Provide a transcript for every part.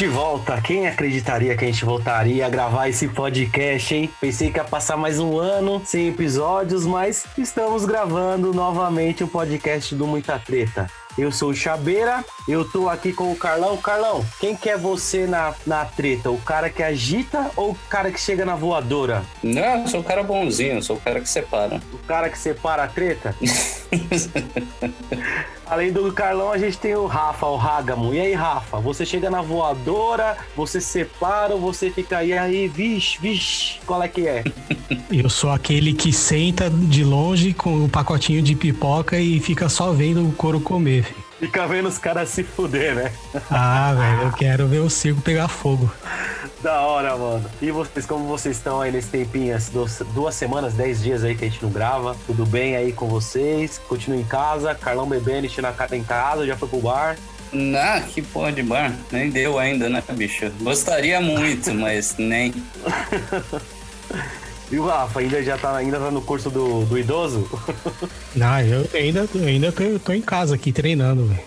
de volta. Quem acreditaria que a gente voltaria a gravar esse podcast, hein? Pensei que ia passar mais um ano sem episódios, mas estamos gravando novamente o podcast do Muita Treta. Eu sou o Chabeira, eu tô aqui com o Carlão. Carlão, quem que é você na, na treta? O cara que agita ou o cara que chega na voadora? Não, eu sou o cara bonzinho, eu sou o cara que separa. O cara que separa a treta? Além do Carlão, a gente tem o Rafa, o Rágamo. E aí, Rafa, você chega na voadora, você separa você fica aí, aí, vixe, vixe, qual é que é? Eu sou aquele que senta de longe com o um pacotinho de pipoca e fica só vendo o couro comer. Filho. Fica vendo os caras se fuder, né? Ah, velho, eu quero ver o circo pegar fogo. Da hora, mano. E vocês, como vocês estão aí nesse tempinho, duas, duas semanas, dez dias aí que a gente não grava? Tudo bem aí com vocês? Continua em casa? Carlão bebendo, enchendo a cara em casa? Já foi pro bar? Ah, que porra de bar. Nem deu ainda, né, bicho? Gostaria muito, mas nem. E o Rafa, ainda já tá, ainda tá no curso do, do idoso? Não, eu ainda, ainda tô, em casa aqui treinando, velho.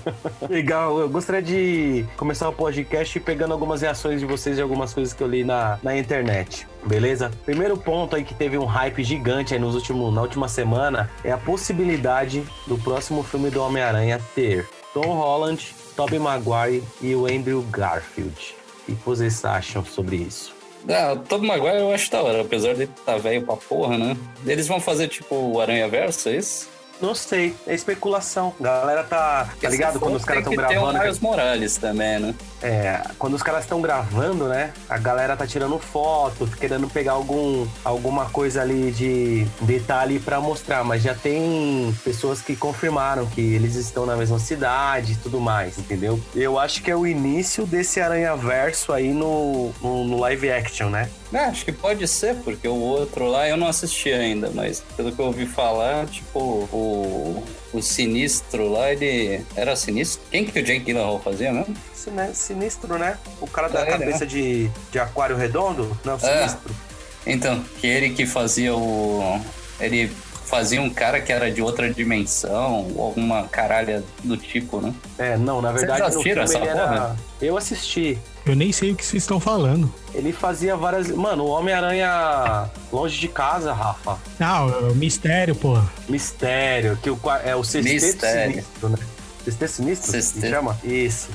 Legal, eu gostaria de começar o podcast pegando algumas reações de vocês de algumas coisas que eu li na, na internet. Beleza? Primeiro ponto aí que teve um hype gigante aí nos últimos, na última semana é a possibilidade do próximo filme do Homem-Aranha ter Tom Holland, Tobey Maguire e o Andrew Garfield. O que vocês acham sobre isso? Ah, o Tobey Maguire eu acho da hora, apesar de estar tá velho pra porra, né? Eles vão fazer tipo o Aranha Verso, é isso? Não sei, é especulação. A galera tá. Tá ligado? Quando os caras estão gravando. Tem o Miles Morales também, né? É, quando os caras estão gravando, né? A galera tá tirando foto, querendo pegar algum, alguma coisa ali de detalhe para mostrar, mas já tem pessoas que confirmaram que eles estão na mesma cidade e tudo mais, entendeu? Eu acho que é o início desse Aranha Verso aí no, no, no live action, né? É, acho que pode ser, porque o outro lá eu não assisti ainda, mas pelo que eu ouvi falar, tipo, o, o Sinistro lá, ele era sinistro. Quem que o Jake Gyllenhaal fazia mesmo? Sinistro, né? O cara da é, cabeça né? de, de aquário redondo? Não, é. Sinistro. É. Então, que ele que fazia o... Ele fazia um cara que era de outra dimensão, ou alguma caralha do tipo, né? É, não, na verdade. Vocês assistiram essa porra? Era... Eu assisti. Eu nem sei o que vocês estão falando. Ele fazia várias. Mano, o Homem-Aranha longe de casa, Rafa. Não, é o mistério, pô. Mistério, que o, é o sexteto sinistro, né? Sexteto sinistro? Sexteto. chama? Isso.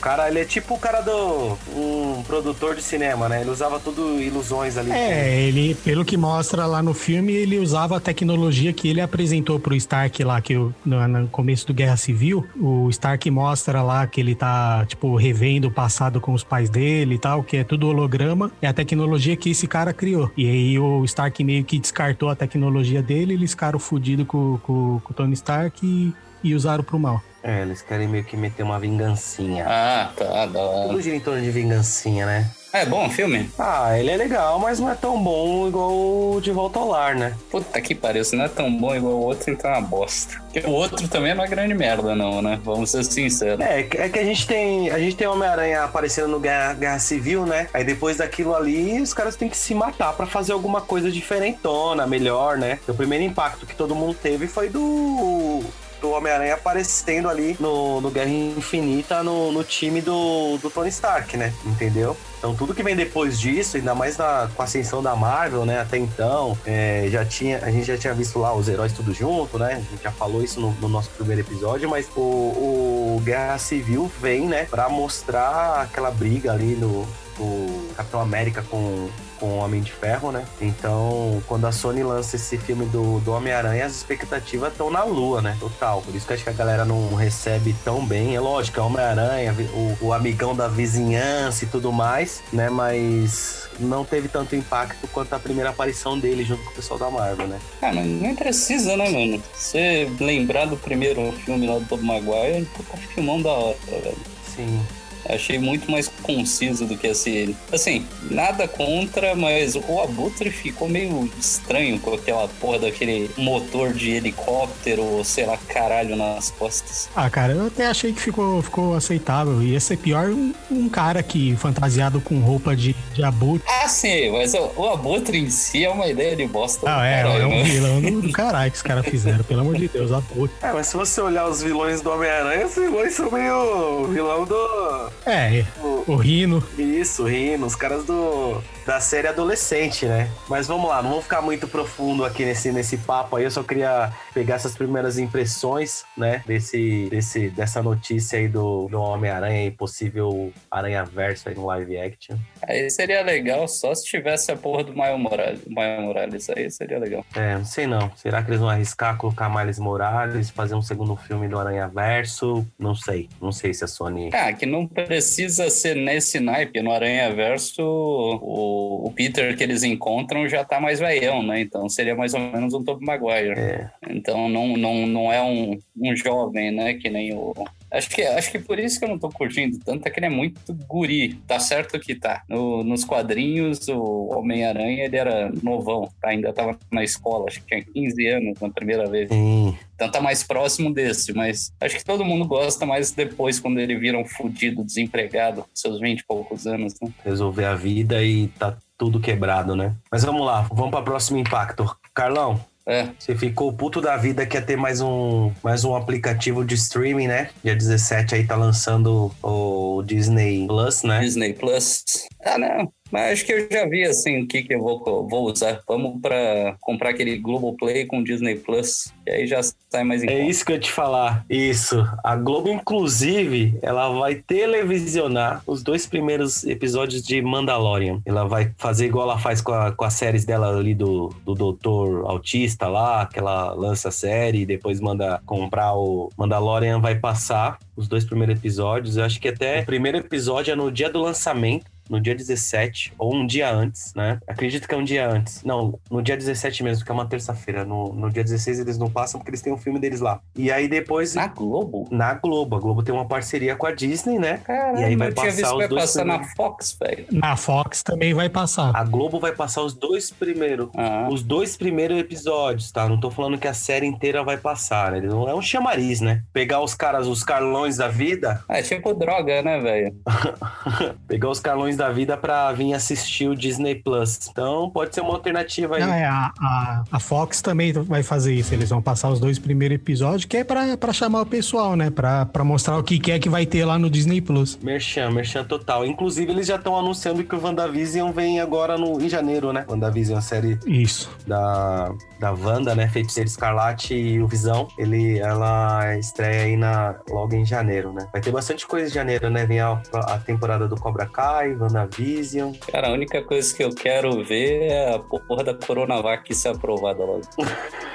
Cara, ele é tipo o cara do. um produtor de cinema, né? Ele usava tudo ilusões ali. É, ele, pelo que mostra lá no filme, ele usava a tecnologia que ele apresentou pro Stark lá, que no, no começo do Guerra Civil, o Stark mostra lá que ele tá, tipo, revendo o passado com os pais dele e tal, que é tudo holograma. É a tecnologia que esse cara criou. E aí o Stark meio que descartou a tecnologia dele, eles ficaram fodidos com o Tony Stark e, e usaram pro mal. É, eles querem meio que meter uma vingancinha. Ah, tá, da hora. Tudo gira em torno de vingancinha, né? É bom o filme? Ah, ele é legal, mas não é tão bom igual o De Volta ao Lar, né? Puta que pariu, se não é tão bom igual o outro, então é uma bosta. Porque o outro também é uma grande merda, não, né? Vamos ser sinceros. É, é que a gente tem. A gente tem Homem-Aranha aparecendo no Guerra, Guerra Civil, né? Aí depois daquilo ali, os caras têm que se matar para fazer alguma coisa diferentona, melhor, né? O primeiro impacto que todo mundo teve foi do do Homem-Aranha aparecendo ali no, no Guerra Infinita no, no time do, do Tony Stark, né? Entendeu? Então tudo que vem depois disso, ainda mais na, com a ascensão da Marvel, né? Até então, é, já tinha, a gente já tinha visto lá os heróis tudo junto, né? A gente já falou isso no, no nosso primeiro episódio, mas o, o Guerra Civil vem, né? Pra mostrar aquela briga ali no, do Capitão América com com o Homem de Ferro, né? Então, quando a Sony lança esse filme do, do Homem-Aranha, as expectativas estão na lua, né? Total. Por isso que acho que a galera não recebe tão bem. É lógico, é Homem-Aranha, o, o amigão da vizinhança e tudo mais, né? Mas não teve tanto impacto quanto a primeira aparição dele junto com o pessoal da Marvel, né? Mas nem precisa, né, mano? Você lembrar do primeiro filme lá do Tobey Maguire, puta filmão da hora, velho. Sim. Achei muito mais conciso do que esse. Assim, nada contra, mas o Abutre ficou meio estranho com aquela porra daquele motor de helicóptero, ou sei lá, caralho, nas costas. Ah, cara, eu até achei que ficou, ficou aceitável. Ia ser pior um, um cara que fantasiado com roupa de, de Abutre. Ah, sim, mas o, o Abutre em si é uma ideia de bosta. Ah, é, caralho, é um né? vilão do, caralho que os caras fizeram, pelo amor de Deus, Abutre. É, mas se você olhar os vilões do Homem-Aranha, os vilões são meio vilão do É, o Rino. Isso, Rino, os caras do da série adolescente, né? Mas vamos lá, não vamos ficar muito profundo aqui nesse, nesse papo aí. Eu só queria pegar essas primeiras impressões, né? Desse, desse, dessa notícia aí do, do Homem-Aranha e possível Aranha-Verso aí no live action. Aí seria legal só se tivesse a porra do Miles Morales. Morales aí seria legal. É, não sei não. Será que eles vão arriscar colocar Miles Morales, fazer um segundo filme do Aranha-Verso? Não sei. Não sei se a Sony... Ah, que não precisa ser nesse naipe. No Aranha-Verso, o o, Peter que eles encontram já tá mais velhão, né? Então seria mais ou menos um Tobey Maguire. É. Então não, não, não é um, um jovem, né? Que nem o, Acho que, acho que por isso que eu não tô curtindo tanto, é que ele é muito guri. Tá certo que tá. No, nos quadrinhos, o Homem-Aranha, ele era novão, tá? ainda tava na escola, acho que tinha 15 anos na primeira vez. Sim. Então tá mais próximo desse, mas acho que todo mundo gosta mais depois, quando ele vira um fudido, desempregado, seus 20 e poucos anos, né? Resolver a vida e tá tudo quebrado, né? Mas vamos lá, vamos para próximo impacto. Carlão, é. Você ficou puto da vida que ia ter mais um, mais um aplicativo de streaming, né? Dia 17 aí tá lançando o Disney Plus, né? Disney Plus. Ah, não. Mas acho que eu já vi assim o que, que eu vou, vou usar. Vamos para comprar aquele Globoplay com Disney Plus, e aí já sai mais em É conta. isso que eu ia te falar. Isso. A Globo, inclusive, ela vai televisionar os dois primeiros episódios de Mandalorian. Ela vai fazer igual ela faz com, a, com as séries dela ali do, do Doutor Autista lá, que ela lança a série e depois manda comprar o Mandalorian, vai passar os dois primeiros episódios. Eu acho que até o primeiro episódio é no dia do lançamento no dia 17, ou um dia antes, né? Acredito que é um dia antes. Não, no dia 17 mesmo, que é uma terça-feira. No, no dia 16 eles não passam porque eles têm um filme deles lá. E aí depois. Na Globo? Na Globo. A Globo tem uma parceria com a Disney, né? Caramba, e aí vai eu tinha passar visto que os vai dois passar na. Fox, velho. Na Fox também vai passar. A Globo vai passar os dois primeiros. Ah, Os dois primeiros episódios, tá? Não tô falando que a série inteira vai passar, né? Não é um chamariz, né? Pegar os caras, os Carlões da vida, é tipo droga, né, velho? pegar os Carlões da vida pra vir assistir o Disney Plus. Então pode ser uma alternativa aí. Não, é, a, a, a Fox também vai fazer isso. Eles vão passar os dois primeiros episódios, que é pra, pra chamar o pessoal, né? Pra, pra mostrar o que que é que vai ter lá no Disney Plus. Merchan, merchan total. Inclusive, eles já estão anunciando que o WandaVision vem agora no, em janeiro, né? WandaVision, a série Isso. da, da Wanda, né? Feiticeiro Escarlate e o Visão. Ele, ela estreia aí na, logo em janeiro, né? Vai ter bastante coisa em janeiro, né? Vem a, a temporada do Cobra Kai, WandaVision. Cara, a única coisa que eu quero ver é a porra da Coronavac ser aprovada logo.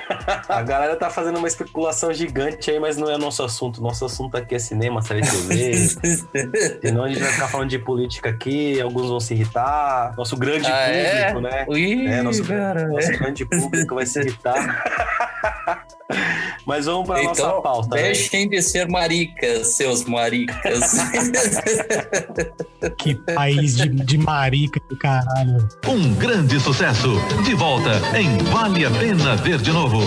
A galera tá fazendo uma especulação gigante aí, mas não é nosso assunto. Nosso assunto aqui é cinema, série de TV. Senão a gente vai ficar falando de política aqui, alguns vão se irritar. Nosso grande Ah, é? público, né? Ih, É, nosso, cara. nosso grande público vai se irritar. Mas vamos para nossa Então, pauta. né? deixem de ser maricas, seus maricas. Que país de, de marica do caralho. Um grande sucesso. De volta em Vale a Pena Ver de Novo.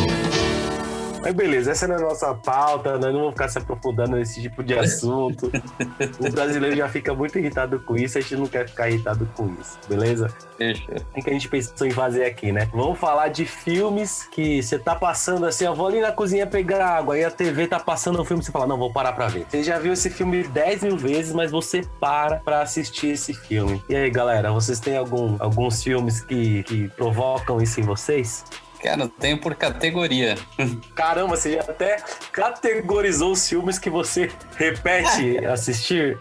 Mas beleza, essa não é a nossa pauta, nós não vamos ficar se aprofundando nesse tipo de assunto. o brasileiro já fica muito irritado com isso, a gente não quer ficar irritado com isso, beleza? Deixa. O que a gente pensou em fazer aqui, né? Vamos falar de filmes que você tá passando assim, eu vou ali na cozinha pegar água, aí a TV tá passando um filme, você fala, não, vou parar pra ver. Você já viu esse filme 10 mil vezes, mas você para pra assistir esse filme. E aí, galera, vocês têm algum, alguns filmes que, que provocam isso em vocês? Cara, eu tenho por categoria. Caramba, você já até categorizou os filmes que você repete assistir?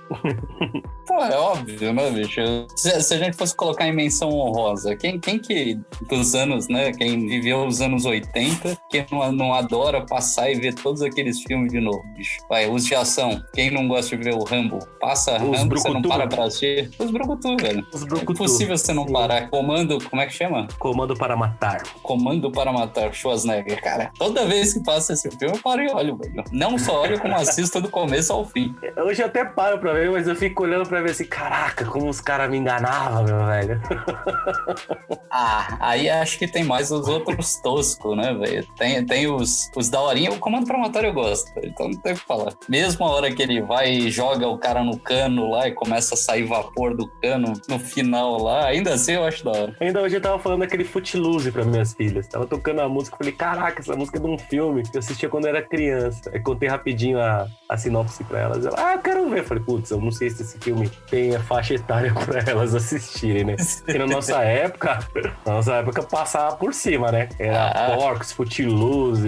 Pô, é óbvio, né, bicho? Se, se a gente fosse colocar em menção honrosa, quem, quem que dos anos, né? Quem viveu os anos 80, quem não, não adora passar e ver todos aqueles filmes de novo, bicho? Vai, os de ação. Quem não gosta de ver o Rambo? Passa Os Rambo, você não para pra assistir. Os Brucutu, velho. Os É Brucutu. impossível você não parar. Comando, como é que chama? Comando para Matar. Comando para Matar Schwarzenegger, cara. Toda vez que passa esse filme, eu paro e olho, velho. Não só olho, como assisto do começo ao fim. Hoje eu até paro pra ver, mas eu fico olhando pra pra ver assim, caraca, como os caras me enganavam, meu velho. Ah, aí acho que tem mais os outros toscos, né, velho? Tem, tem os, os daorinha. O comando promotório eu gosto, então não tem o que falar. Mesmo a hora que ele vai e joga o cara no cano lá e começa a sair vapor do cano no final lá, ainda assim eu acho da hora. Ainda hoje eu tava falando daquele Footloose pra minhas filhas. Tava tocando a música, falei, caraca, essa música é de um filme que eu assistia quando eu era criança. Aí contei rapidinho a, a sinopse pra elas. Ela, ah, eu quero ver. Eu falei, putz, eu não sei se esse filme tem a faixa etária pra elas assistirem, né? Porque na nossa época, na nossa época passava por cima, né? Era Ah. Porks, Footloose.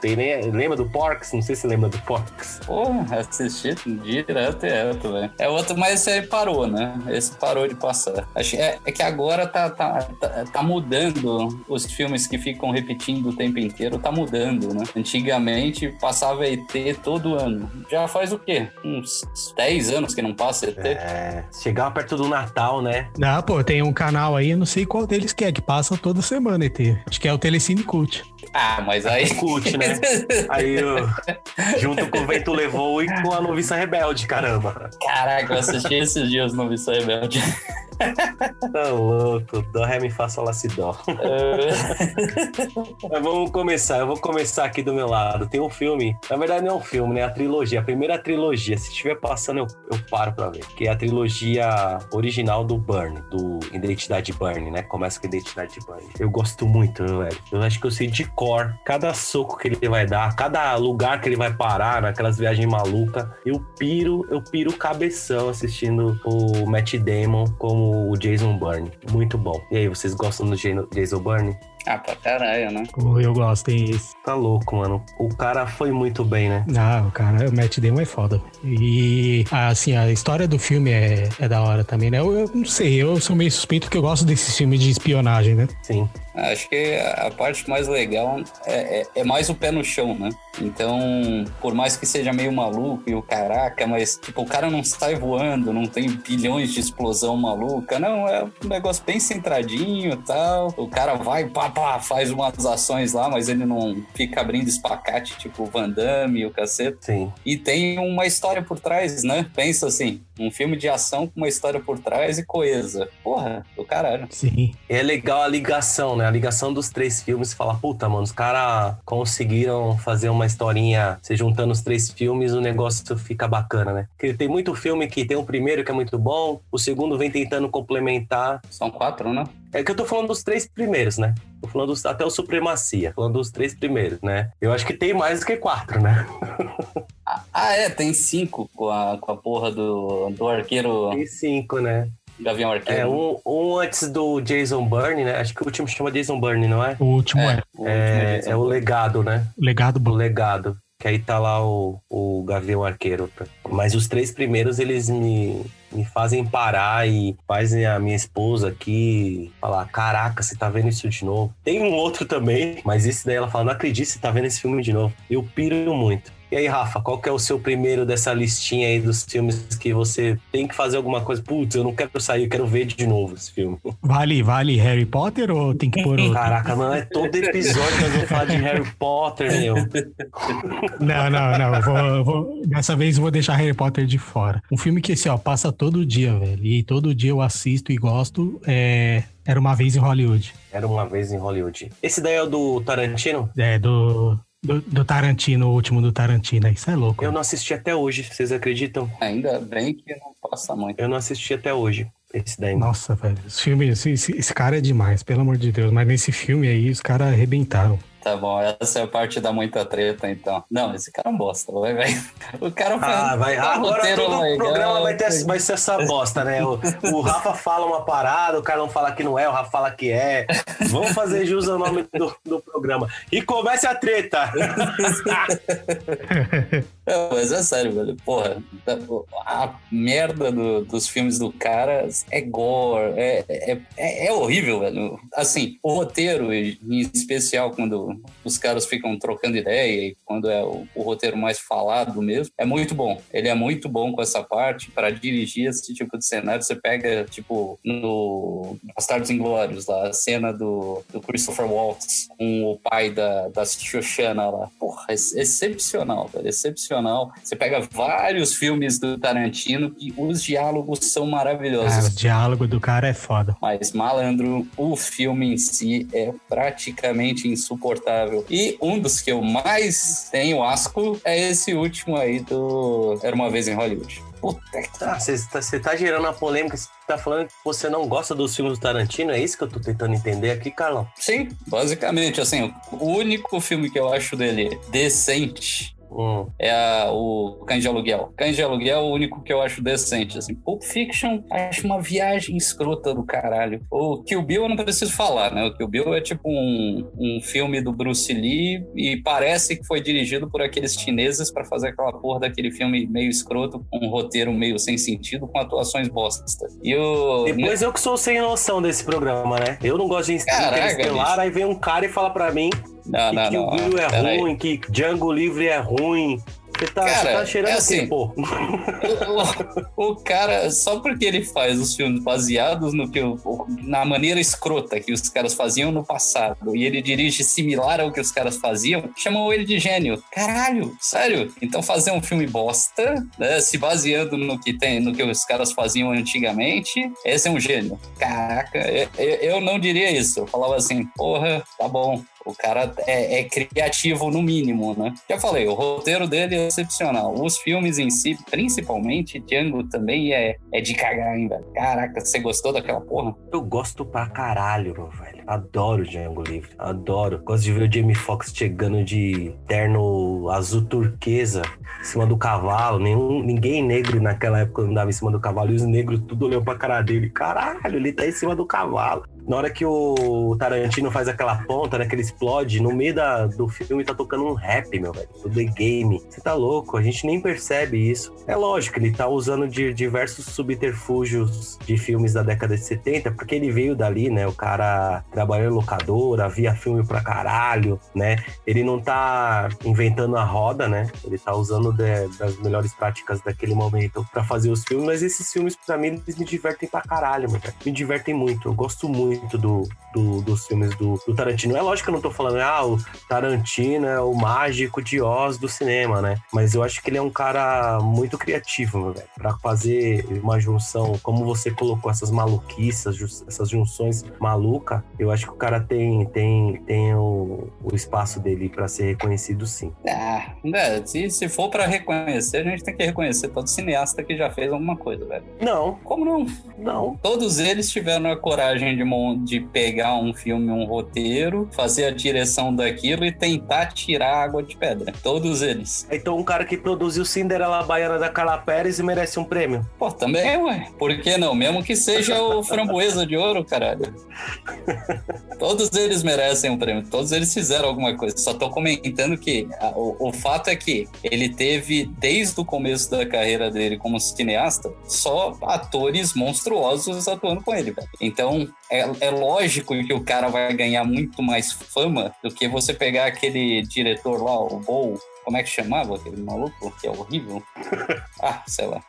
Tem, nem- lembra do Porks? Não sei se lembra do Porks. Pô, assisti direto e reto, velho. É outro, mas esse aí parou, né? Esse parou de passar. Acho, é, é que agora tá, tá, tá, tá mudando os filmes que ficam repetindo o tempo inteiro, tá mudando, né? Antigamente passava ET todo ano. Já faz o quê? Uns 10 anos que não passa ET? É, chegava perto do Natal, né? Ah, pô, tem um canal aí, eu não sei qual deles que é, que passa toda semana, ET. Acho que é o Telecine Cult. Ah, mas aí. Cult, né? Aí, eu, junto com o Vento Levou e com a Noviça Rebelde, caramba. Caraca, eu assisti esses dias no Missa Rebelde. Tá louco. Dó, ré, mi, fá, sol, lá, si, dó. Mas vamos começar. Eu vou começar aqui do meu lado. Tem um filme. Na verdade, não é um filme, né? A trilogia. A primeira trilogia. Se estiver passando, eu, eu paro pra ver. Que é a trilogia original do Burn, do Identidade Burn, né? Começa com Identidade Burn. Eu gosto muito, velho. Eu acho que eu sei de cor cada soco que ele vai dar, cada lugar que ele vai parar, naquelas viagens malucas. Eu piro, eu piro cabeção assistindo o Matt Damon como o Jason Bourne. Muito bom. E aí, vocês gostam do Jason Bourne? Ah, pra caralho, né? Pô, eu gosto, tem esse. Tá louco, mano. O cara foi muito bem, né? Ah, o cara, o Matt Damon é foda. E, assim, a história do filme é, é da hora também, né? Eu, eu não sei, eu sou meio suspeito porque eu gosto desses filmes de espionagem, né? Sim. Acho que a parte mais legal é, é- é mais o pé no chão, né? Então, por mais que seja meio maluco e o caraca, mas tipo, o cara não sai voando, não tem bilhões de explosão maluca, não, é um negócio bem centradinho e tal. O cara vai, pá, pá, faz umas ações lá, mas ele não fica abrindo espacate, tipo Van Damme e o cacete. Sim. E tem uma história por trás, né? Pensa assim, um filme de ação com uma história por trás e coesa. Porra, do caralho. Sim. É legal a ligação, né? A ligação dos três filmes. Fala, puta, mano, os caras conseguiram fazer uma historinha, se juntando os três filmes, o negócio fica bacana, né? Porque tem muito filme que tem o primeiro que é muito bom, o segundo vem tentando complementar. São quatro, né? É que eu tô falando dos três primeiros, né? Tô falando dos- até o Supremacia, falando dos três primeiros, né? Eu acho que tem mais do que quatro, né? Ah, é, tem cinco com a, com a porra do, do arqueiro Tem cinco, né? Gavião Arqueiro. É, um, um antes do Jason Bourne, né? Acho que o último chama Jason Bourne, não é? O último é, o É, último é o legado, né? Legado O Bom. legado. Que aí tá lá o, o Gavião Arqueiro. Mas os três primeiros, eles me, me fazem parar e fazem a minha esposa aqui falar: Caraca, você tá vendo isso de novo? Tem um outro também, mas esse daí ela fala: Não acredito, você tá vendo esse filme de novo. Eu piro muito. E aí, Rafa, qual que é o seu primeiro dessa listinha aí dos filmes que você tem que fazer alguma coisa? Putz, eu não quero sair, eu quero ver de novo esse filme. Vale, vale Harry Potter ou tem que pôr outro? Caraca, mano, é todo episódio nós vamos falar de Harry Potter, meu. Não, não, não. eu vou- eu vou- dessa vez eu vou deixar Harry Potter de fora. Um filme que, assim, ó, passa todo dia, velho. E todo dia eu assisto e gosto. É... Era uma vez em Hollywood. Era uma vez em Hollywood. Esse daí é o do Tarantino? É, do, do, do Tarantino, o último do Tarantino. Isso é louco. Eu não assisti até hoje, vocês acreditam? Ainda bem que não passa muito. Eu não assisti até hoje. Esse daí. Nossa, velho. Esse filme, esse, esse- esse cara é demais, pelo amor de Deus. Mas nesse filme aí, os caras arrebentaram. Tá bom, essa é a parte da muita treta, então. Não, esse cara é um bosta, vai, vai. O cara faz Ah, vai. um Agora todo o legal, programa vai, ter, vai ser essa bosta, né? O, o Rafa fala uma parada, o cara não fala que não é, o Rafa fala que é. Vamos fazer jus ao nome do, do programa. E comece a treta! Mas é sério, velho. Porra, a merda do- dos filmes do cara é gore, é, é, é, é horrível, velho. Assim, o roteiro, em especial quando os caras ficam trocando ideia e quando é o, o roteiro mais falado mesmo, é muito bom. Ele é muito bom com essa parte para dirigir esse tipo de cenário. Você pega, tipo, no Bastardos Inglórios, lá, a cena do, do Christopher Waltz com o pai da, da Shoshana lá. Porra, é excepcional, velho, excepcional. Você pega vários filmes do Tarantino e os diálogos são maravilhosos. Ah, o diálogo do cara é foda. Mas, malandro, o filme em si é praticamente insuportável. E um dos que eu mais tenho asco é esse último aí do Era Uma Vez em Hollywood. Puta que... Ah, você tá, você tá gerando a polêmica, você tá falando que você não gosta dos filmes do Tarantino, é isso que eu tô tentando entender aqui, Carlão? Sim, basicamente, assim, o único filme que eu acho dele decente Hum. é a- o Cães de Aluguel. Cães de Aluguel é o único que eu acho decente, assim. Pulp Fiction, acho uma viagem escrota do caralho. O Kill Bill eu não preciso falar, né? O Kill Bill é tipo um, um filme do Bruce Lee e parece que foi dirigido por aqueles chineses pra fazer aquela porra daquele filme meio escroto, com um roteiro meio sem sentido, com atuações bosta. E o... Depois eu que sou sem noção desse programa, né? Eu não gosto de Caraca, Interestelar, bicho. aí vem um cara e fala pra mim Não, que não, Kill não. Bill é pera aí. ruim, que Django Livre é ruim. Você tá, Cara, você tá cheirando é assim, pô. O, o- o cara, só porque ele faz os filmes baseados no que o- o- na maneira escrota que os caras faziam no passado e ele dirige similar ao que os caras faziam, chamam ele de gênio. Caralho, sério? Então fazer um filme bosta, né, se baseando no que tem, no que os caras faziam antigamente, esse é um gênio. Caraca, eu, eu- eu não diria isso. Eu falava assim, porra, tá bom. O cara é, é criativo no mínimo, né? Já falei, o roteiro dele é excepcional. Os filmes em si, principalmente, Django também é, é de cagar, velho? Caraca, você gostou daquela porra? Eu gosto pra caralho, meu velho. Adoro Django Livre. Adoro. Gosto de ver o Jamie Foxx chegando de terno azul turquesa em cima do cavalo. Nenhum, ninguém negro naquela época andava em cima do cavalo. E os negros tudo olhando pra cara dele. Caralho, ele tá em cima do cavalo. Na hora que o Tarantino faz aquela ponta, né? Que ele explode, no meio da, do filme tá tocando um rap, meu velho. Do The Game. Você tá louco, a gente nem percebe isso. É lógico, ele tá usando de diversos subterfúgios de filmes da década de 70, porque ele veio dali, né? O cara trabalhou em locadora, via filme pra caralho, né? Ele não tá inventando a roda, né? Ele tá usando de- das melhores práticas daquele momento pra fazer os filmes, mas esses filmes, pra mim, eles me divertem pra caralho, meu velho. Me divertem muito. Eu gosto muito do, do- dos filmes do, do Tarantino. É lógico que eu não tô falando, ah, o Tarantino é o mágico de Oz do cinema, né? Mas eu acho que ele é um cara muito criativo, meu velho. Pra fazer uma junção, como você colocou essas maluquices, essas junções malucas, eu acho que o cara tem, tem, tem o, o espaço dele pra ser reconhecido sim. Ah, se, se for pra reconhecer, a gente tem que reconhecer todo cineasta que já fez alguma coisa, velho. Não, Como não? não. Todos eles tiveram a coragem de, de pegar um filme, um roteiro, fazer a direção daquilo e tentar tirar água de pedra. Todos eles. Então um cara que produziu Cinderela Baiana da Carla Pérez e merece um prêmio. Pô, também, ué. Por que não? Mesmo que seja o framboesa de ouro, caralho. Todos eles merecem um prêmio. Todos eles fizeram alguma coisa. Só tô comentando que a- o, o fato é que ele teve, desde o começo da carreira dele como cineasta, só atores monstruosos atuando com ele, velho. Então, é, é lógico que o cara vai ganhar muito mais fama do que você pegar aquele diretor lá, o Bowl. Como é que chamava aquele maluco? Que é horrível. Ah, sei lá.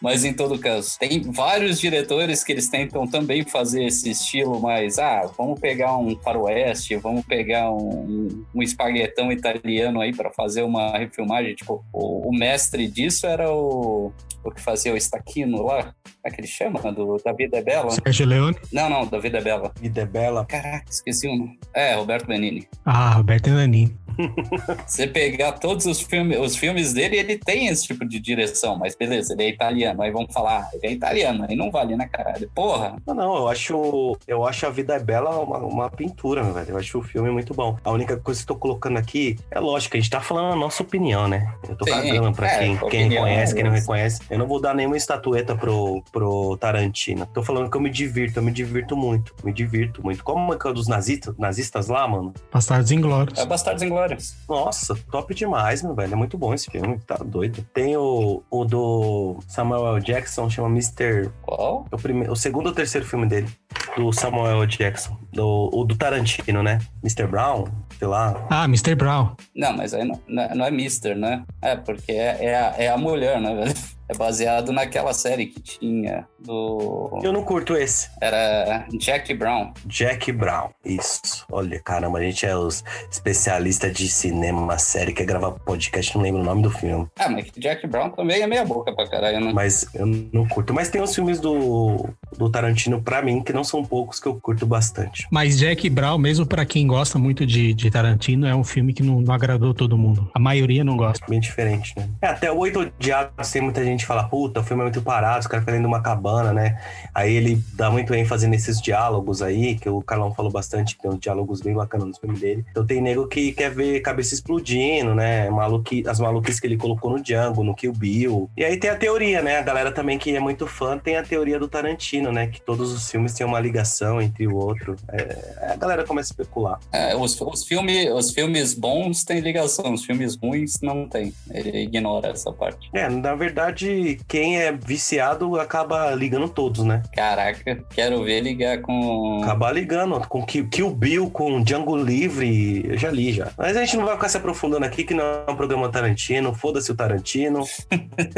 Mas em todo caso, tem vários diretores que eles tentam também fazer esse estilo mais, ah, vamos pegar um faroeste, vamos pegar um, um espaguetão italiano aí para fazer uma refilmagem. Tipo, o, o mestre disso era o, o que fazia o Estaquino lá. Como é que ele chama? Do David é Bela? Sérgio Leone. Não, não, David é Bela. Vida é bela. Caraca, esqueci o nome. É, Roberto Benini. Ah, Roberto Nanini. Você pegar todos os filmes, os filmes dele, ele tem esse tipo de direção, mas beleza, ele é italiano. Aí vamos falar, ele é italiano, aí não vale, né, caralho? Porra, Não, não, eu acho, eu acho A Vida é Bela uma, uma pintura, meu velho. Eu acho o filme muito bom. A única coisa que eu tô colocando aqui é lógico, a gente tá falando a nossa opinião, né? Eu tô Sim, cagando pra é, quem, quem reconhece, quem não reconhece. Eu não vou dar nenhuma estatueta pro, pro Tarantino. Tô falando que eu me divirto, eu me divirto muito. Me divirto muito. Como é que é o dos nazistas, nazistas lá, mano? Bastardos Inglórios. é Bastardos Inglórios. Nossa, top demais, meu velho. É muito bom esse filme, tá doido. Tem o, o do Samuel L. Jackson, chama Mr. Qual? O, primeiro, o segundo ou terceiro filme dele. do Samuel Jackson, do, o do Tarantino, né? Mr. Brown, sei lá. Ah, Mr. Brown. Não, mas aí não, não é- é Mister, né? É, porque é, é, a, é a mulher, né, velho? É baseado naquela série que tinha do. Eu não curto esse. Era Jack Brown. Jack Brown. Isso. Olha, caramba, a gente é os especialistas de cinema, série, quer gravar podcast, não lembro o nome do filme. Ah, mas que Jack Brown também é meia boca pra caralho, né? Mas eu não curto. Mas tem os filmes do, do Tarantino, pra mim, que não são poucos, que eu curto bastante. Mas Jack Brown, mesmo pra quem gosta muito de, de Tarantino, é um filme que não, não agradou todo mundo. A maioria não gosta. Bem diferente, né? É, até o Oito Odiados tem muita gente que fala, puta, o filme é muito parado, os caras ficam dentro de uma cabana, né? Aí ele dá muito ênfase nesses diálogos aí, que o Carlão falou bastante, que tem uns diálogos bem bacanas no filme dele. Então tem nego que quer ver cabeça explodindo, né? Maluqui, as maluquices que ele colocou no Django, no Kill Bill. E aí tem a teoria, né? A galera também que é muito fã tem a teoria do Tarantino, né? Que todos os filmes têm uma ligação entre o outro. É, a galera começa a especular. É, os, os, filme, os filmes bons têm ligação, os filmes ruins não tem. Ele ignora essa parte. É, na verdade, quem é viciado acaba ligando todos, né? Caraca, quero ver ligar com. Acabar ligando com Kill Bill, com Django Livre, eu já li já. Mas a gente não vai ficar se aprofundando aqui, que não é um programa Tarantino, foda-se o Tarantino.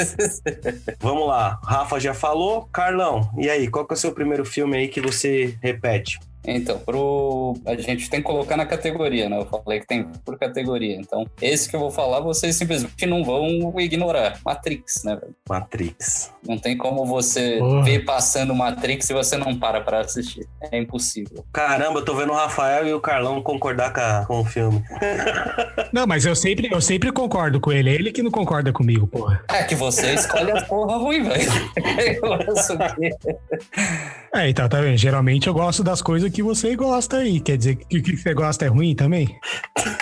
Vamos lá, Rafa já falou. Carlão, e aí, qual que é o seu primeiro filme aí que você repete? Então, pro... a gente tem que colocar na categoria, né? Eu falei que tem por categoria. Então, esse que eu vou falar, vocês simplesmente não vão ignorar. Matrix, né? velho? Matrix. Não tem como você Porra. ver passando Matrix e você não para pra assistir. É impossível. Caramba, eu tô vendo o Rafael e o Carlão concordar com, a- com o filme. Não, mas eu sempre, eu sempre concordo com ele. É ele que não concorda comigo, porra. É que você escolhe a porra ruim, velho. Eu quê? É, então, tá vendo? Geralmente eu gosto das coisas que você gosta aí. Quer dizer que o que você gosta é ruim também?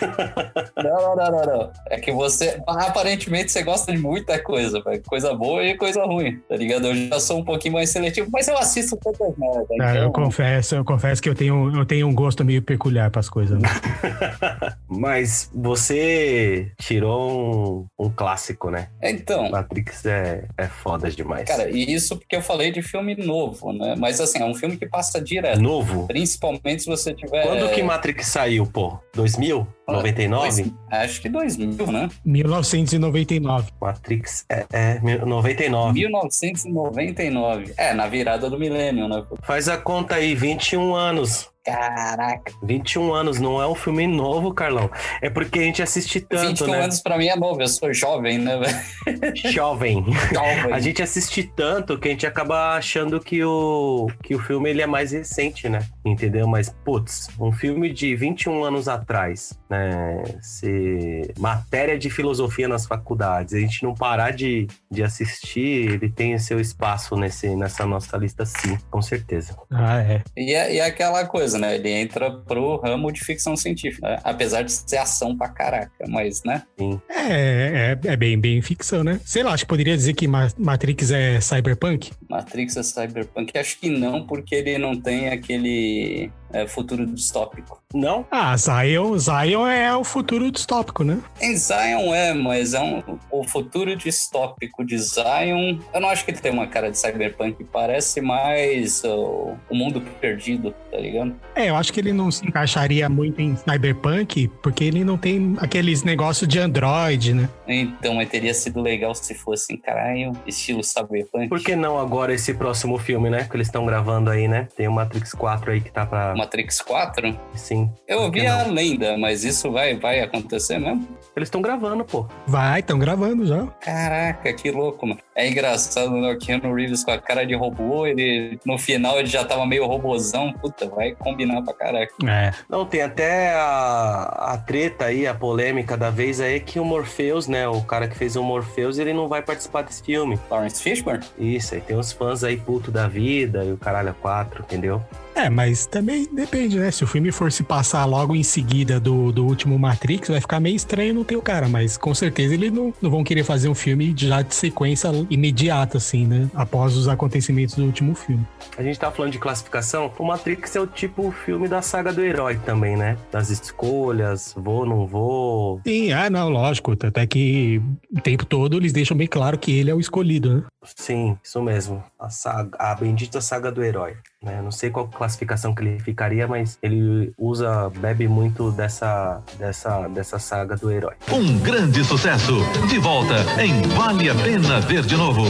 Não, não, não, não, não. É que você, aparentemente, você gosta de muita coisa, velho. Coisa boa e coisa ruim, tá ligado? Eu já sou um pouquinho mais seletivo, mas eu assisto tantas merda. Ah, eu Então, confesso, eu confesso que eu tenho, eu tenho um gosto meio peculiar pras coisas. Né? Mas você tirou um, um clássico, né? então Matrix é, é foda demais. cara, e isso porque eu falei de filme novo, né? Mas assim, é um filme que passa direto. Novo? Principalmente se você tiver. Quando que Matrix saiu, pô? 2000? 99? Dois- acho que 2000, né? 1999. Matrix é, é 99. 1999. É, na virada do milênio, né? Faz a conta aí, 21 anos. Caraca. 21 anos, não é um filme novo, Carlão. É porque a gente assiste tanto, 21 né? anos pra mim é novo, eu sou jovem, né, velho? Jovem. Jovem. A gente assiste tanto que a gente acaba achando que o, que o filme ele é mais recente, né? Entendeu? Mas, putz, um filme de 21 anos atrás, né? Se matéria de filosofia nas faculdades, a gente não parar de, de assistir, ele tem o seu espaço nesse, nessa nossa lista, sim, com certeza. Ah, é. E é, e é aquela coisa, né? Ele entra pro ramo de ficção científica, né? apesar de ser ação pra caraca, mas, né? É, é, é bem, bem ficção, né? Sei lá, acho que poderia dizer que Ma- Matrix é cyberpunk. Matrix é cyberpunk. Acho que não, porque ele não tem aquele é, futuro distópico. Não? Ah, Zion, Zion é o futuro distópico, né? Em Zion é, mas é um, o futuro distópico de Zion. Eu não acho que ele tem uma cara de cyberpunk, parece mais o, o mundo perdido, tá ligado? É, eu acho que ele não se encaixaria muito em cyberpunk, porque ele não tem aqueles negócios de Android, né? Então, mas teria sido legal se fosse, caralho, estilo cyberpunk. Por que não agora esse próximo filme, né? Que eles estão gravando aí, né? Tem o Matrix 4 aí que tá pra. Matrix 4? Sim. Eu ouvi a lenda, mas isso vai, vai acontecer mesmo? Eles estão gravando, pô. Vai, estão gravando já. Caraca, que louco, mano. É engraçado, né? O Keanu Reeves com a cara de robô, ele no final ele já tava meio robozão. Puta, vai combinar pra caraca. É. Não, tem até a, a treta aí, a polêmica da vez aí, que o Morpheus, né? O cara que fez o Morpheus, ele não vai participar desse filme. Lawrence Fishburne? Isso, aí tem uns fãs aí puto da vida e o caralho a quatro, entendeu? É, mas também depende, né? Se o filme for se passar logo em seguida do, do último Matrix, vai ficar meio estranho não ter o cara, mas com certeza eles não, não vão querer fazer um filme já de sequência imediata, assim, né? Após os acontecimentos do último filme. A gente tá falando de classificação, o Matrix é o tipo filme da saga do herói também, né? Das escolhas, vou, não vou. Sim, ah, não, lógico. Até que o tempo todo eles deixam bem claro que ele é o escolhido, né? Sim, isso mesmo. A, saga, a bendita saga do herói. Né? Não sei qual classificação que ele ficaria, mas ele usa, bebe muito dessa, dessa, dessa saga do herói. Um grande sucesso. De volta em Vale a Pena Ver de Novo.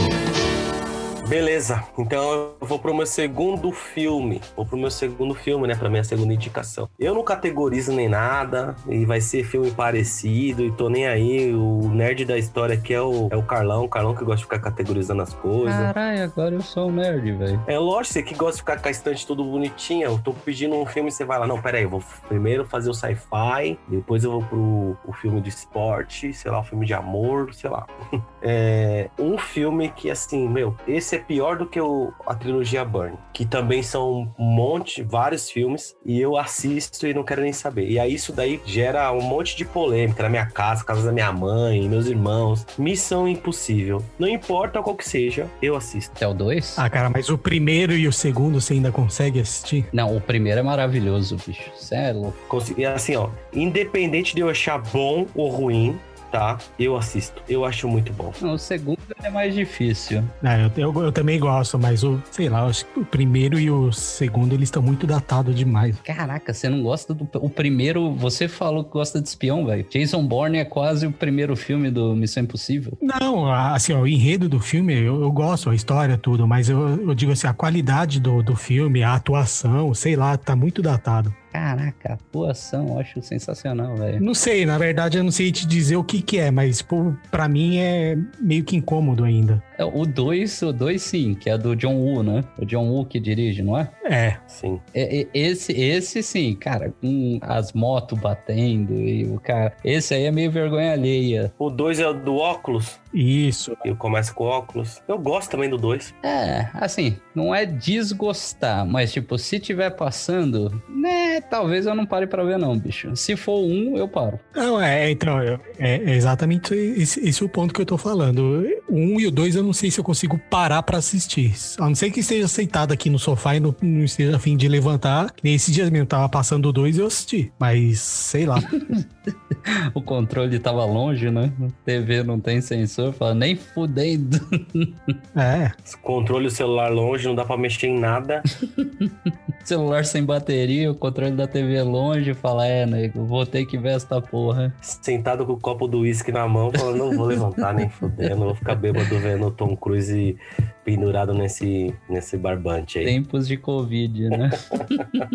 Beleza, então eu vou pro meu segundo filme. Vou pro meu segundo filme, né? Pra minha segunda indicação. Eu não categorizo nem nada, e vai ser filme parecido, e tô nem aí. O nerd da história aqui é o, é o Carlão, o Carlão que gosta de ficar categorizando as coisas. Caralho, agora eu sou um nerd, velho. É lógico, você que gosta de ficar com a estante tudo bonitinha. Eu tô pedindo um filme e você vai lá. Não, pera aí, eu vou primeiro fazer o sci-fi, depois eu vou pro o filme de esporte, sei lá, o filme de amor, sei lá. É um filme que, assim, meu, esse é pior do que o, a trilogia Burn, que também são um monte, vários filmes, e eu assisto e não quero nem saber. E aí isso daí gera um monte de polêmica na minha casa, casa da minha mãe, meus irmãos. Missão Impossível. Não importa qual que seja, eu assisto. Até o 2? Ah, cara, mas o primeiro e o segundo você ainda consegue assistir? Não, o primeiro é maravilhoso, bicho. É louco. Consegui- assim, ó, independente de eu achar bom ou ruim, tá? Eu assisto. Eu acho muito bom. Não, o segundo é mais difícil. Ah, eu, eu, eu também gosto, mas o, sei lá, eu acho que o primeiro e o segundo eles estão muito datados demais. Caraca, você não gosta do. O primeiro. Você falou que gosta de espião, velho. Jason Bourne é quase o primeiro filme do Missão Impossível. Não, assim, ó, o enredo do filme, eu, eu gosto, a história, tudo, mas eu, eu digo assim, a qualidade do, do filme, a atuação, sei lá, tá muito datado. Caraca, a atuação eu acho sensacional, velho. Não sei, na verdade eu não sei te dizer o que que é, mas pô, pra mim é meio que incômodo ainda. É, O 2, o 2 sim, que é do John Woo, né? O John Woo que dirige, não é? É, Sim. É, é, esse, esse sim, cara, com as motos batendo e o cara. Esse aí é meio vergonha alheia. O 2 é o do óculos. isso. Eu começo com óculos. Eu gosto também do 2. É, assim, não é desgostar, mas tipo, se tiver passando, né, talvez eu não pare pra ver não, bicho. Se for um, eu paro. Não, é, então, é, é exatamente esse, esse é o ponto que eu tô falando. O um e o dois eu não sei se eu consigo parar pra assistir. A não ser que esteja sentado aqui no sofá e não, não esteja a fim de levantar. Esses dias mesmo, tava passando o dois e eu assisti. Mas, sei lá. O controle tava longe, né? TV não tem sensor, fala, nem fudendo. É, Controle o celular longe, não dá pra mexer em nada. Celular sem bateria, o controle da TV longe, fala, é, nego, vou ter que ver esta porra. Sentado com o copo do uísque na mão, falando, não vou levantar nem fuder, não vou ficar bêbado vendo o Tom Cruise pendurado nesse, nesse barbante aí. Tempos de Covid, né?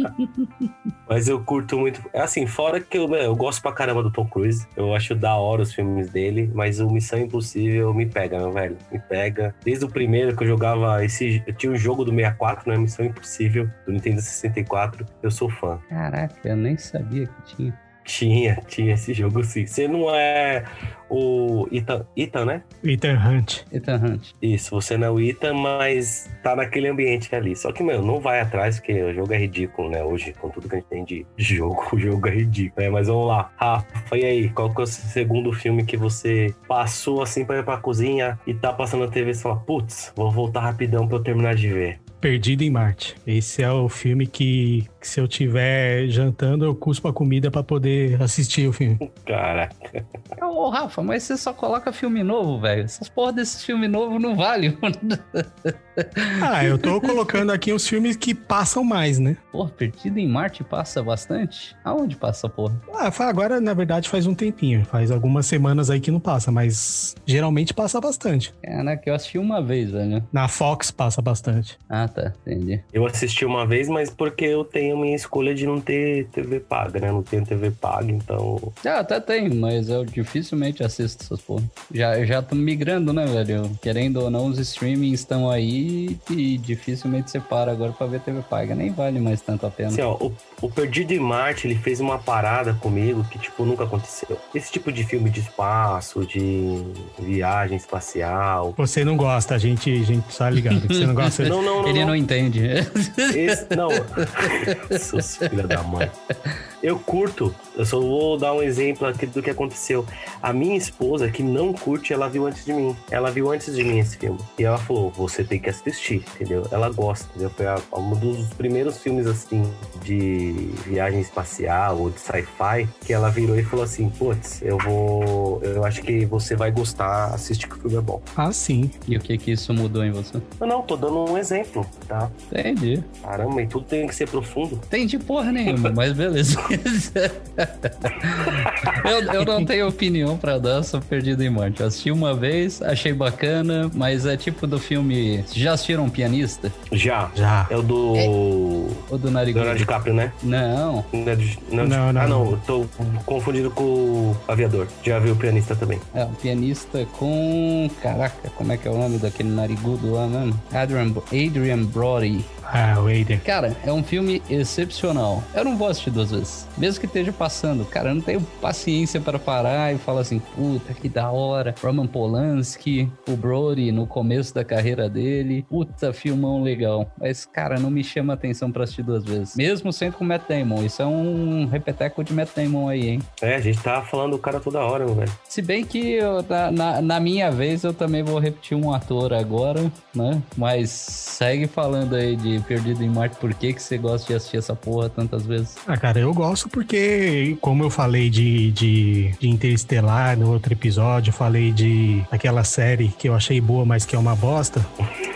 Mas eu curto muito. é Assim, fora que eu, eu gosto pra caramba do Tom Cruise. Eu acho da hora os filmes dele. Mas o Missão Impossível me pega, meu velho. Me pega. Desde o primeiro que eu jogava esse. Eu tinha um jogo do 64, né? Missão Impossível, do Nintendo 64. Eu sou fã. Caraca, eu nem sabia que tinha. Tinha, tinha esse jogo sim. Você não é o Ethan, Ethan, né? Ethan Hunt. Ethan Hunt. Isso, você não é o Ethan, mas tá naquele ambiente ali. Só que, meu, não vai atrás, porque o jogo é ridículo, né? Hoje, com tudo que a gente tem de jogo, o jogo é ridículo. né? Mas vamos lá. Rafa, e aí? Qual que é o segundo filme que você passou assim pra ir pra cozinha e tá passando na TV e você fala, putz, vou voltar rapidão pra eu terminar de ver? Perdido em Marte. Esse é o filme que, que se eu tiver jantando, eu cuspo a comida pra poder assistir o filme. Caraca. Ô, Rafa, mas você só coloca filme novo, velho. Essas porra desses filme novo não vale. Ah, eu tô colocando aqui os filmes que passam mais, né? porra, Perdido em Marte passa bastante? Aonde passa, porra? Ah, agora, na verdade, faz um tempinho. Faz algumas semanas aí que não passa, mas geralmente passa bastante. Caraca, eu assisti uma vez, velho. Na Fox passa bastante. Ah, tá, entendi. Eu assisti uma vez, mas porque eu tenho minha escolha de não ter TV paga, né? Não tenho TV paga, então Ah, até tem, mas eu dificilmente assisto essas porra. Já, já tô migrando, né, velho? Querendo ou não, os streamings estão aí e dificilmente você para agora pra ver TV paga. Nem vale mais tanto a pena. Assim, ó, o, o Perdido em Marte, ele fez uma parada comigo que, tipo, nunca aconteceu. Esse tipo de filme de espaço, de viagem espacial. Você não gosta, a gente, a gente tá ligado. que Você não gosta. Não, não, não. Ele não. não entende. Esse, não. Seus filha da mãe. Eu curto. Eu só vou dar um exemplo aqui do que aconteceu. A minha esposa, que não curte, ela viu antes de mim. Ela viu antes de mim esse filme. E ela falou: você tem que assistir, entendeu? Ela gosta, entendeu? Foi a- um dos primeiros filmes, assim, de viagem espacial ou de sci-fi que ela virou e falou assim: putz, eu vou. Eu acho que você vai gostar, assiste que o filme é bom. Ah, sim. E o que que isso mudou em você? Eu não, tô dando um exemplo, tá? Entendi. Caramba, e tudo tem que ser profundo. Entendi porra nenhuma, mas beleza. eu, eu não tenho opinião pra dar sobre Perdido em Marte. Eu assisti uma vez, achei bacana, mas é tipo do filme. Já assistiram um pianista? Já. Já. É o do. Ou do Narigudo? Leonardo DiCaprio, né? Não. Não, é de- não, Não, não. Ah, não. Eu tô confundido com o aviador. Já vi o pianista também. É um pianista com. Caraca, como é que é o nome daquele narigudo lá mesmo? Adrian, Adrian Brody. Ah, o Aiden. Cara, é um filme excepcional. Eu não vou assistir duas vezes. Mesmo que esteja passando. Cara, eu não tenho paciência para parar e falar assim, puta, que da hora. Roman Polanski, o Brody no começo da carreira dele. Puta, filmão legal. Mas, cara, não me chama atenção para assistir duas vezes. Mesmo sendo com Matt Damon. Isso é um repeteco de Matt Damon aí, hein? É, a gente tá falando do cara toda hora, velho. Se bem que eu, na, na, na minha vez eu também vou repetir um ator agora, né? Mas segue falando aí de Perdido em Marte, por que, que você gosta de assistir essa porra tantas vezes? Ah, cara, eu gosto porque, como eu falei de, de, de Interestelar no outro episódio, eu falei de aquela série que eu achei boa, mas que é uma bosta.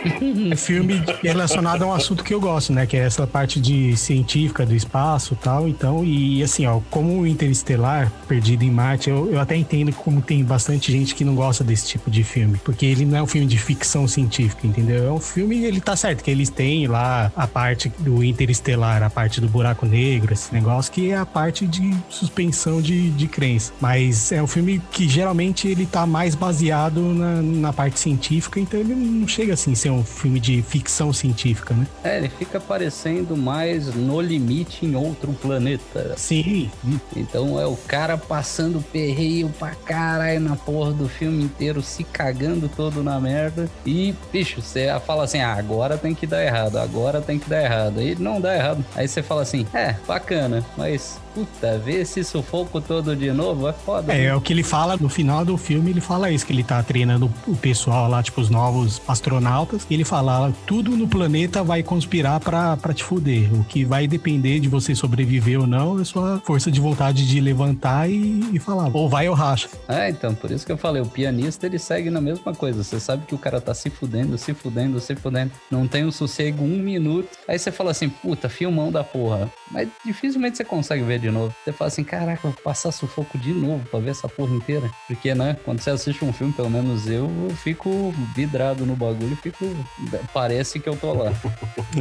é filme relacionado a um assunto que eu gosto, né? Que é essa parte de científica do espaço e tal. Então, e assim, ó, como o Interestelar, Perdido em Marte, eu, eu até entendo como tem bastante gente que não gosta desse tipo de filme. Porque ele não é um filme de ficção científica, entendeu? É um filme, ele tá certo, que eles têm lá a parte do Interestelar, a parte do buraco negro, esse negócio, que é a parte de suspensão de, de crença. Mas é um filme que geralmente ele tá mais baseado na, na parte científica, então ele não chega assim a ser um filme de ficção científica, né? É, ele fica parecendo mais no limite em outro planeta. Sim, Então é o cara passando perreio pra caralho na porra do filme inteiro, se cagando todo na merda. E, bicho, você fala assim: ah, agora tem que dar errado, agora tem que dar errado. Aí não dá errado. Aí você fala assim: é, bacana, mas puta, ver esse sufoco todo de novo é foda. É, é o que ele fala no final do filme, ele fala isso, que ele tá treinando o pessoal lá, tipo, os novos astronautas, e ele fala, "Ah, tudo no planeta vai conspirar pra, pra te fuder. O que vai depender de você sobreviver ou não é sua força de vontade de levantar e, e falar, ou vai ou racha. É, então, por isso que eu falei, o pianista ele segue na mesma coisa. Você sabe que o cara tá se fudendo, se fudendo, se fudendo. Não tem um sossego um minuto. Aí você fala assim, puta, filmão da porra. Mas dificilmente você consegue ver de novo. Você fala assim, caraca, vou passar sufoco de novo pra ver essa porra inteira. Porque, né, quando você assiste um filme, pelo menos eu, eu fico vidrado no bagulho, fico. Parece que eu tô lá.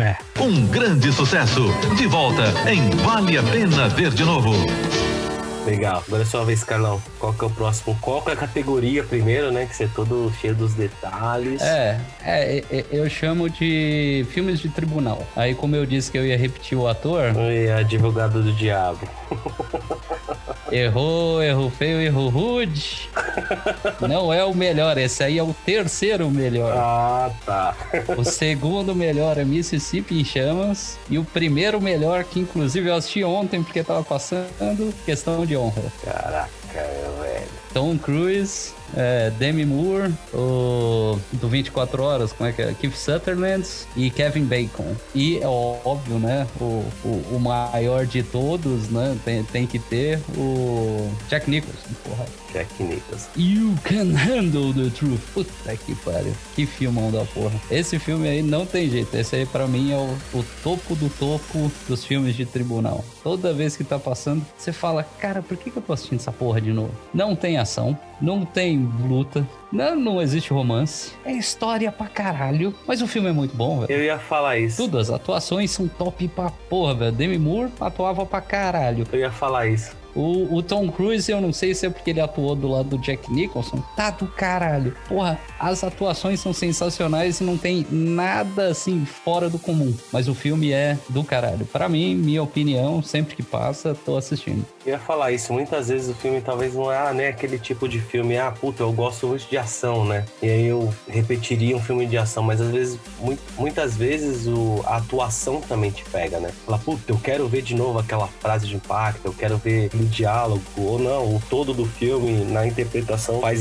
É. Um grande sucesso. De volta em Vale a Pena Ver de Novo. Legal. Agora é sua vez, Carlão. Qual que é o próximo? Qual que é a categoria primeiro, né? Que você é todo cheio dos detalhes. É, é, é, eu chamo de filmes de tribunal. Aí, como eu disse que eu ia repetir o ator, E advogado do diabo. Errou, errou feio, errou rude. Não é o melhor, esse aí é o terceiro melhor. Ah, tá. O segundo melhor é Mississippi em Chamas. E o primeiro melhor, que inclusive eu assisti ontem porque tava passando, questão de honra. Caraca, velho. Tom Cruise, é, Demi Moore, o do 24 Horas, como é que é? Keith Sutherland e Kevin Bacon. E é óbvio, né? O, o, o maior de todos, né? Tem, tem que ter o Jack Nicholson, porra. Jack Nicholson. You can handle the truth. Puta que pariu. Que filmão da porra. Esse filme aí não tem jeito. Esse aí pra mim é o, o topo do topo dos filmes de tribunal. Toda vez que tá passando, você fala, cara, por que, que eu tô assistindo essa porra de novo? Não tem ação, não tem luta, não, não existe romance. É história pra caralho. Mas o filme é muito bom, velho. Eu ia falar isso. Tudo, as atuações são top pra porra, velho. Demi Moore atuava pra caralho. Eu ia falar isso. O, o Tom Cruise, eu não sei se é porque ele atuou do lado do Jack Nicholson, tá do caralho. Porra, as atuações são sensacionais e não tem nada assim fora do comum. Mas o filme é do caralho. Para mim, minha opinião, sempre que passa, tô assistindo. Eu ia falar isso, muitas vezes o filme talvez não é né, aquele tipo de filme, ah, puta, eu gosto muito de ação, né? E aí eu repetiria um filme de ação, mas às vezes, muitas vezes o, a atuação também te pega, né? Fala, puta, eu quero ver de novo aquela frase de impacto, eu quero ver aquele diálogo, ou não, o todo do filme na interpretação faz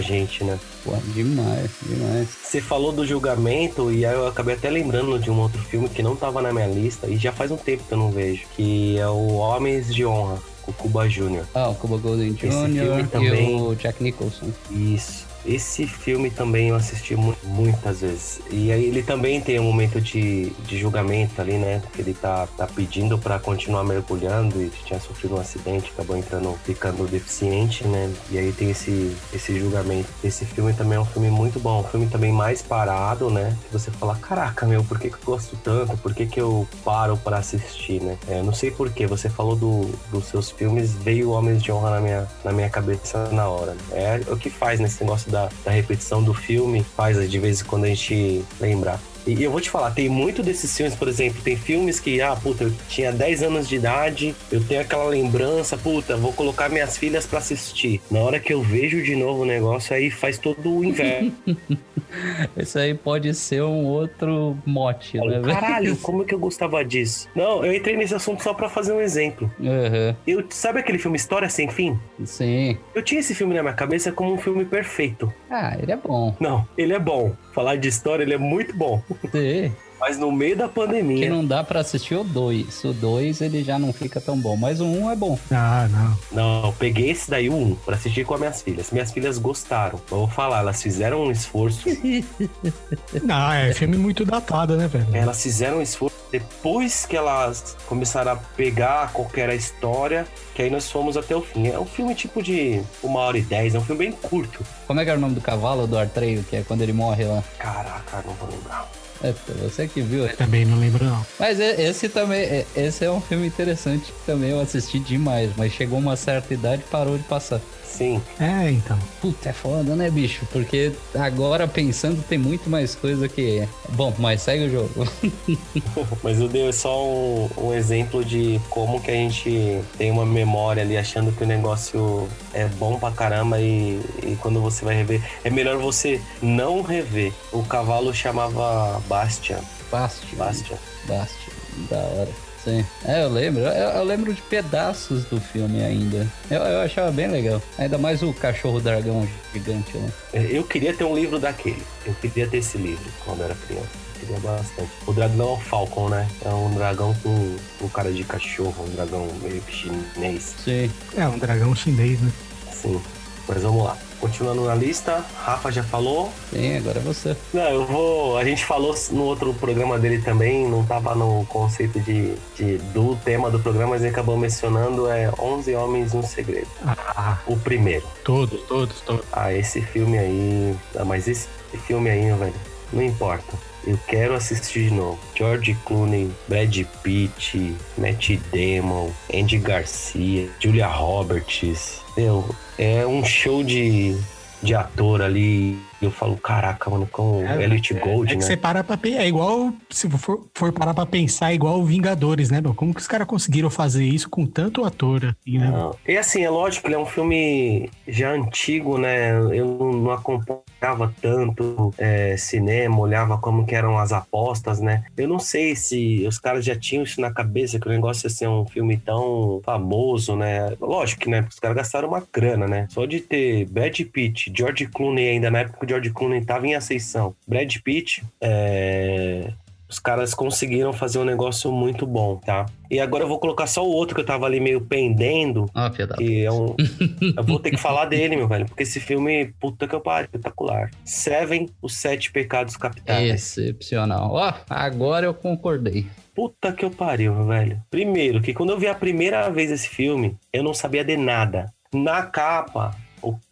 gente, né? Pô, demais, demais. Você falou do julgamento e aí eu acabei até lembrando de um outro filme que não tava na minha lista e já faz um tempo que eu não vejo, que é o Homens de Honra, com o Cuba Jr. Ah, o Cuba Golden Esse filme Jr. também- e o Jack Nicholson. Isso. Esse filme também eu assisti mu- muitas vezes. E aí ele também tem um momento de, de julgamento ali, né? Que ele tá, tá pedindo pra continuar mergulhando e tinha sofrido um acidente, acabou entrando, ficando deficiente, né? E aí tem esse, esse julgamento. Esse filme também é um filme muito bom. Um filme também mais parado, né? Que você fala, caraca, meu, por que, que eu gosto tanto? Por que, que eu paro pra assistir, né? É, não sei porquê. Você falou do, dos seus filmes, veio Homens de Honra na minha, na minha cabeça na hora. né? É o que faz nesse negócio da, da repetição do filme, faz de vez em quando a gente lembrar. E eu vou te falar, tem muito desses filmes, por exemplo, tem filmes que, ah, puta, eu tinha 10 anos de idade, eu tenho aquela lembrança, puta, vou colocar minhas filhas pra assistir. Na hora que eu vejo de novo o negócio, aí faz todo o inverno. Esse aí pode ser um outro mote, né, velho? Caralho, como é que eu gostava disso? Não, eu entrei nesse assunto só pra fazer um exemplo. Aham, Eu, sabe aquele filme História Sem Fim? sim. Eu tinha esse filme na minha cabeça como um filme perfeito. Ah, ele é bom. Não, ele é bom. Falar de história, ele é muito bom. Sim. Mas no meio da Que pandemia. não dá pra assistir o 2. O 2 ele já não fica tão bom, mas o 1 um é bom. Ah, não. Não, eu peguei esse daí, o 1, pra assistir com as minhas filhas. Minhas filhas gostaram. Eu vou falar, elas fizeram um esforço. Não, é filme muito datado, né, velho? elas fizeram um esforço. Depois que elas começaram a pegar qual que era a história, que aí nós fomos até o fim. É um filme tipo de uma hora e dez, é um filme bem curto. Como é que era o nome do cavalo do Artreio, que é quando ele morre lá? Caraca, não vou lembrar. É, você que viu. Também não lembro, não. Mas esse também, é- esse é um filme interessante que também eu assisti demais, mas chegou uma certa idade e parou de passar. Sim. É, então. Puta, é foda, né, bicho? Porque agora pensando tem muito mais coisa que. Bom, mas segue o jogo. Mas eu dei só um, um exemplo de como que a gente tem uma memória ali achando que o negócio é bom pra caramba e, e quando você vai rever, é melhor você não rever. O cavalo chamava Bastian. Bastion. Bastian. Bastion. Da hora. Sim. É, eu lembro. Eu, eu lembro de pedaços do filme ainda. Eu, eu achava bem legal. Ainda mais o cachorro dragão gigante lá. É, Eu queria ter um livro daquele. Eu queria ter esse livro quando era criança. Eu queria bastante. O dragão é o Falcon, né? É um dragão com, com cara de cachorro, um dragão meio que chinês. Sim. É um dragão chinês, né? Sim. Mas vamos lá. Continuando na lista, Rafa já falou. Sim, agora é você. Não, eu vou. A gente falou no outro programa dele também, não tava no conceito de, de- do tema do programa, mas ele acabou mencionando é 11 Homens e um Segredo. Ah, O primeiro. todos, todos, todos. Ah, esse filme aí. Ah, mas esse filme aí, velho, não importa. Eu quero assistir de novo. George Clooney, Brad Pitt, Matt Damon, Andy Garcia, Julia Roberts. Meu, é um show de, de ator ali. Eu falo, caraca, mano, com É, Elite Gold, É que né? você para pra pensar. É igual. Se for, for parar pra pensar, é igual o Vingadores, né, meu? Como que os caras conseguiram fazer isso com tanto ator, assim, né? Não. E assim, é lógico que ele é um filme já antigo, né? Eu não, acompanhava tanto é, cinema, olhava como que eram as apostas, né? Eu não sei se os caras já tinham isso na cabeça, que o negócio ia ser um filme tão famoso, né? Lógico que, né? Porque os caras gastaram uma grana, né? Só de ter Brad Pitt, George Clooney ainda, na época George Clooney tava em ascensão. Brad Pitt, é... Os caras conseguiram fazer um negócio muito bom, tá? E agora eu vou colocar só o outro que eu tava ali meio pendendo, Ah, da que é um. eu vou ter que falar dele, meu velho, porque esse filme, puta que eu pariu, espetacular. Seven, os Sete Pecados Capitais. Excepcional. Ó, agora eu concordei. Puta que eu pariu, meu velho. Primeiro, que quando eu vi a primeira vez esse filme, eu não sabia de nada. Na capa,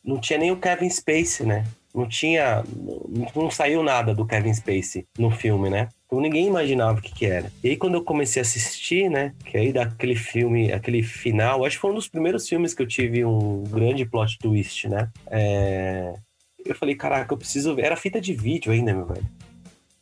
não tinha nem o Kevin Spacey, né? Não tinha. Não, não saiu nada do Kevin Spacey no filme, né? Então ninguém imaginava o que, que era. E aí quando eu comecei a assistir, né? Que aí daquele filme, aquele final, acho que foi um dos primeiros filmes que eu tive um grande plot twist, né? É... Eu falei, caraca, eu preciso ver. Era fita de vídeo ainda, meu velho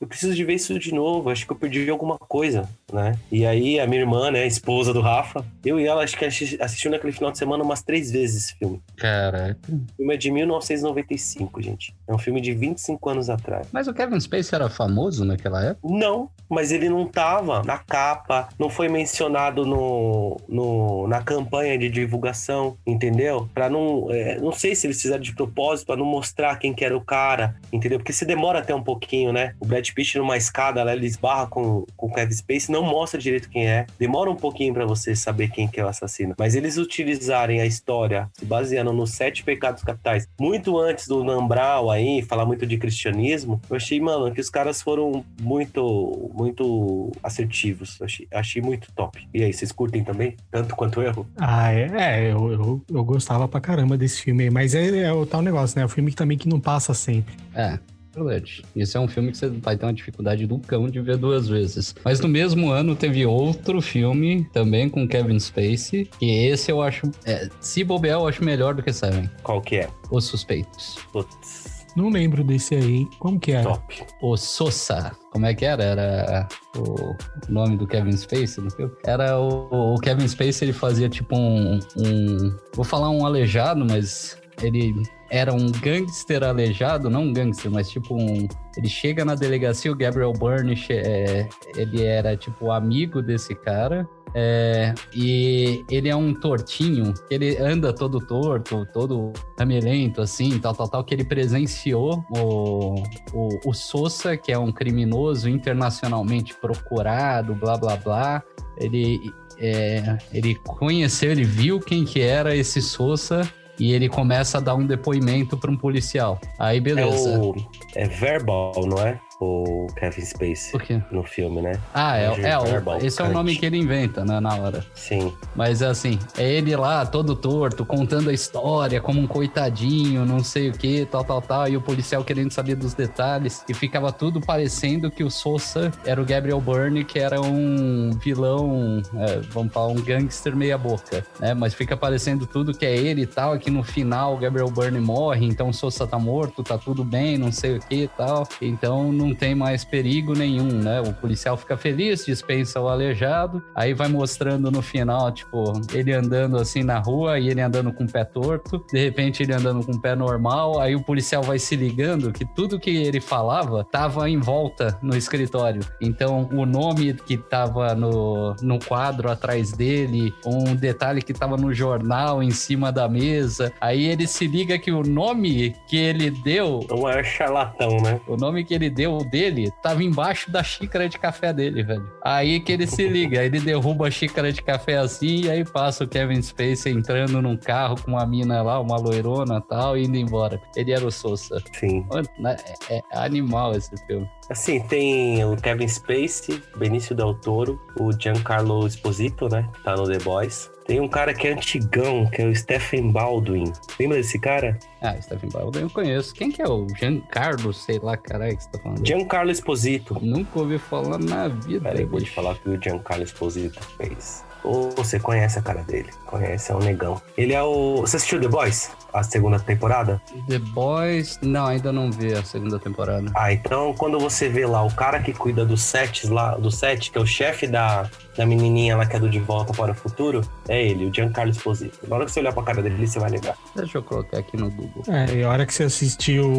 eu preciso de ver isso de novo, acho que eu perdi alguma coisa, né? E aí a minha irmã, né, esposa do Rafa, eu e ela acho que assistiu naquele final de semana umas três vezes esse filme. Caraca. O filme é de 1995, gente. É um filme de 25 anos atrás. Mas o Kevin Spacey era famoso naquela época? Não, mas ele não tava na capa, não foi mencionado no, no na campanha de divulgação, entendeu? Para não, é, não sei se eles fizeram de propósito para não mostrar quem que era o cara, entendeu? Porque se demora até um pouquinho, né? O Brad Pitt numa escada, ela, ele esbarra com, com o Kevin Spacey, não mostra direito quem é. Demora um pouquinho para você saber quem que é o assassino. Mas eles utilizarem a história se baseando nos sete pecados capitais, muito antes do Nambral aí, falar muito de cristianismo, eu achei, mano, que os caras foram muito, muito assertivos. Eu achei, achei muito top. E aí, vocês curtem também? Tanto quanto eu? Ah, é, é eu, eu, eu, gostava pra caramba desse filme aí. Mas é, é o tal negócio, né? É o filme que também que não passa sempre. É. Verdade. Isso é um filme que você vai ter uma dificuldade do cão de ver duas vezes. Mas no mesmo ano teve outro filme também com Kevin Spacey. E esse eu acho. É, se bobear, eu acho melhor do que Seven. Qual que é? Os Suspeitos. Putz. Não lembro desse aí. Como que era? Top. O Sosa. Como é que era? Era o nome do Kevin Spacey no filme? Era o, o Kevin Spacey, ele fazia tipo um, um... Vou falar um aleijado, mas ele era um gangster aleijado, não um gangster, mas tipo um. Ele chega na delegacia, o Gabriel Byrne, é, ele era tipo amigo desse cara. É, e ele é um tortinho, ele anda todo torto, todo ramelento, assim, tal, tal, tal, que ele presenciou o, o, o Sousa, que é um criminoso internacionalmente procurado, blá, blá, blá. Ele, é, ele conheceu, ele viu quem que era esse Sousa e ele começa a dar um depoimento para um policial. Aí beleza. É, o, é verbal, não é? O Kevin Spacey no filme, né? Ah, é, é, o, esse é o nome que ele inventa, né, na hora. Sim. Mas assim, é ele lá, todo torto, contando a história como um coitadinho, não sei o que, tal, tal, tal, e o policial querendo saber dos detalhes, e ficava tudo parecendo que o Sousa era o Gabriel Byrne, que era um vilão, é, vamos falar, um gangster meia boca, né? Mas fica parecendo tudo que é ele e tal, que no final o Gabriel Byrne morre, então o Sousa tá morto, tá tudo bem, não sei o que e tal. Então não tem mais perigo nenhum, né? O policial fica feliz, dispensa o aleijado, aí vai mostrando no final, tipo, ele andando assim na rua e ele andando com o pé torto, de repente ele andando com o pé normal, aí o policial vai se ligando que tudo que ele falava tava em volta no escritório. Então, o nome que tava no, no quadro atrás dele, um detalhe que tava no jornal em cima da mesa, aí ele se liga que o nome que ele deu. Não é charlatão, né? O nome que ele deu dele tava embaixo da xícara de café dele, velho. Aí que ele se liga, aí ele derruba a xícara de café assim e aí passa o Kevin Spacey entrando num carro com uma mina lá, uma loirona e tal, e indo embora. Ele era o Sousa. Sim. Né, é, é animal esse filme. Assim, tem o Kevin Spacey, Benício Del Toro, o Giancarlo Esposito, né? Tá no The Boys. Tem um cara que é antigão, que é o Stephen Baldwin. Lembra desse cara? Ah, Stephen Baldwin eu conheço. Quem que é o Giancarlo, sei lá, caralho, que você tá falando? Giancarlo Esposito. Nunca ouvi falar na vida. Peraí, vou te falar o que o Giancarlo Esposito fez. Ou você conhece a cara dele? Conhece, é um negão. Ele é o. Você assistiu The Boys? A segunda temporada? The Boys. Não, ainda não vi a segunda temporada. Ah, então quando você vê lá o cara que cuida dos sets lá, do set, que é o chefe da, da menininha lá que é do De Volta para o Futuro, é ele, o Giancarlo Esposito. Na hora que você olhar pra cara dele, você vai lembrar. Deixa eu colocar aqui no Google. É, e a hora que você assistiu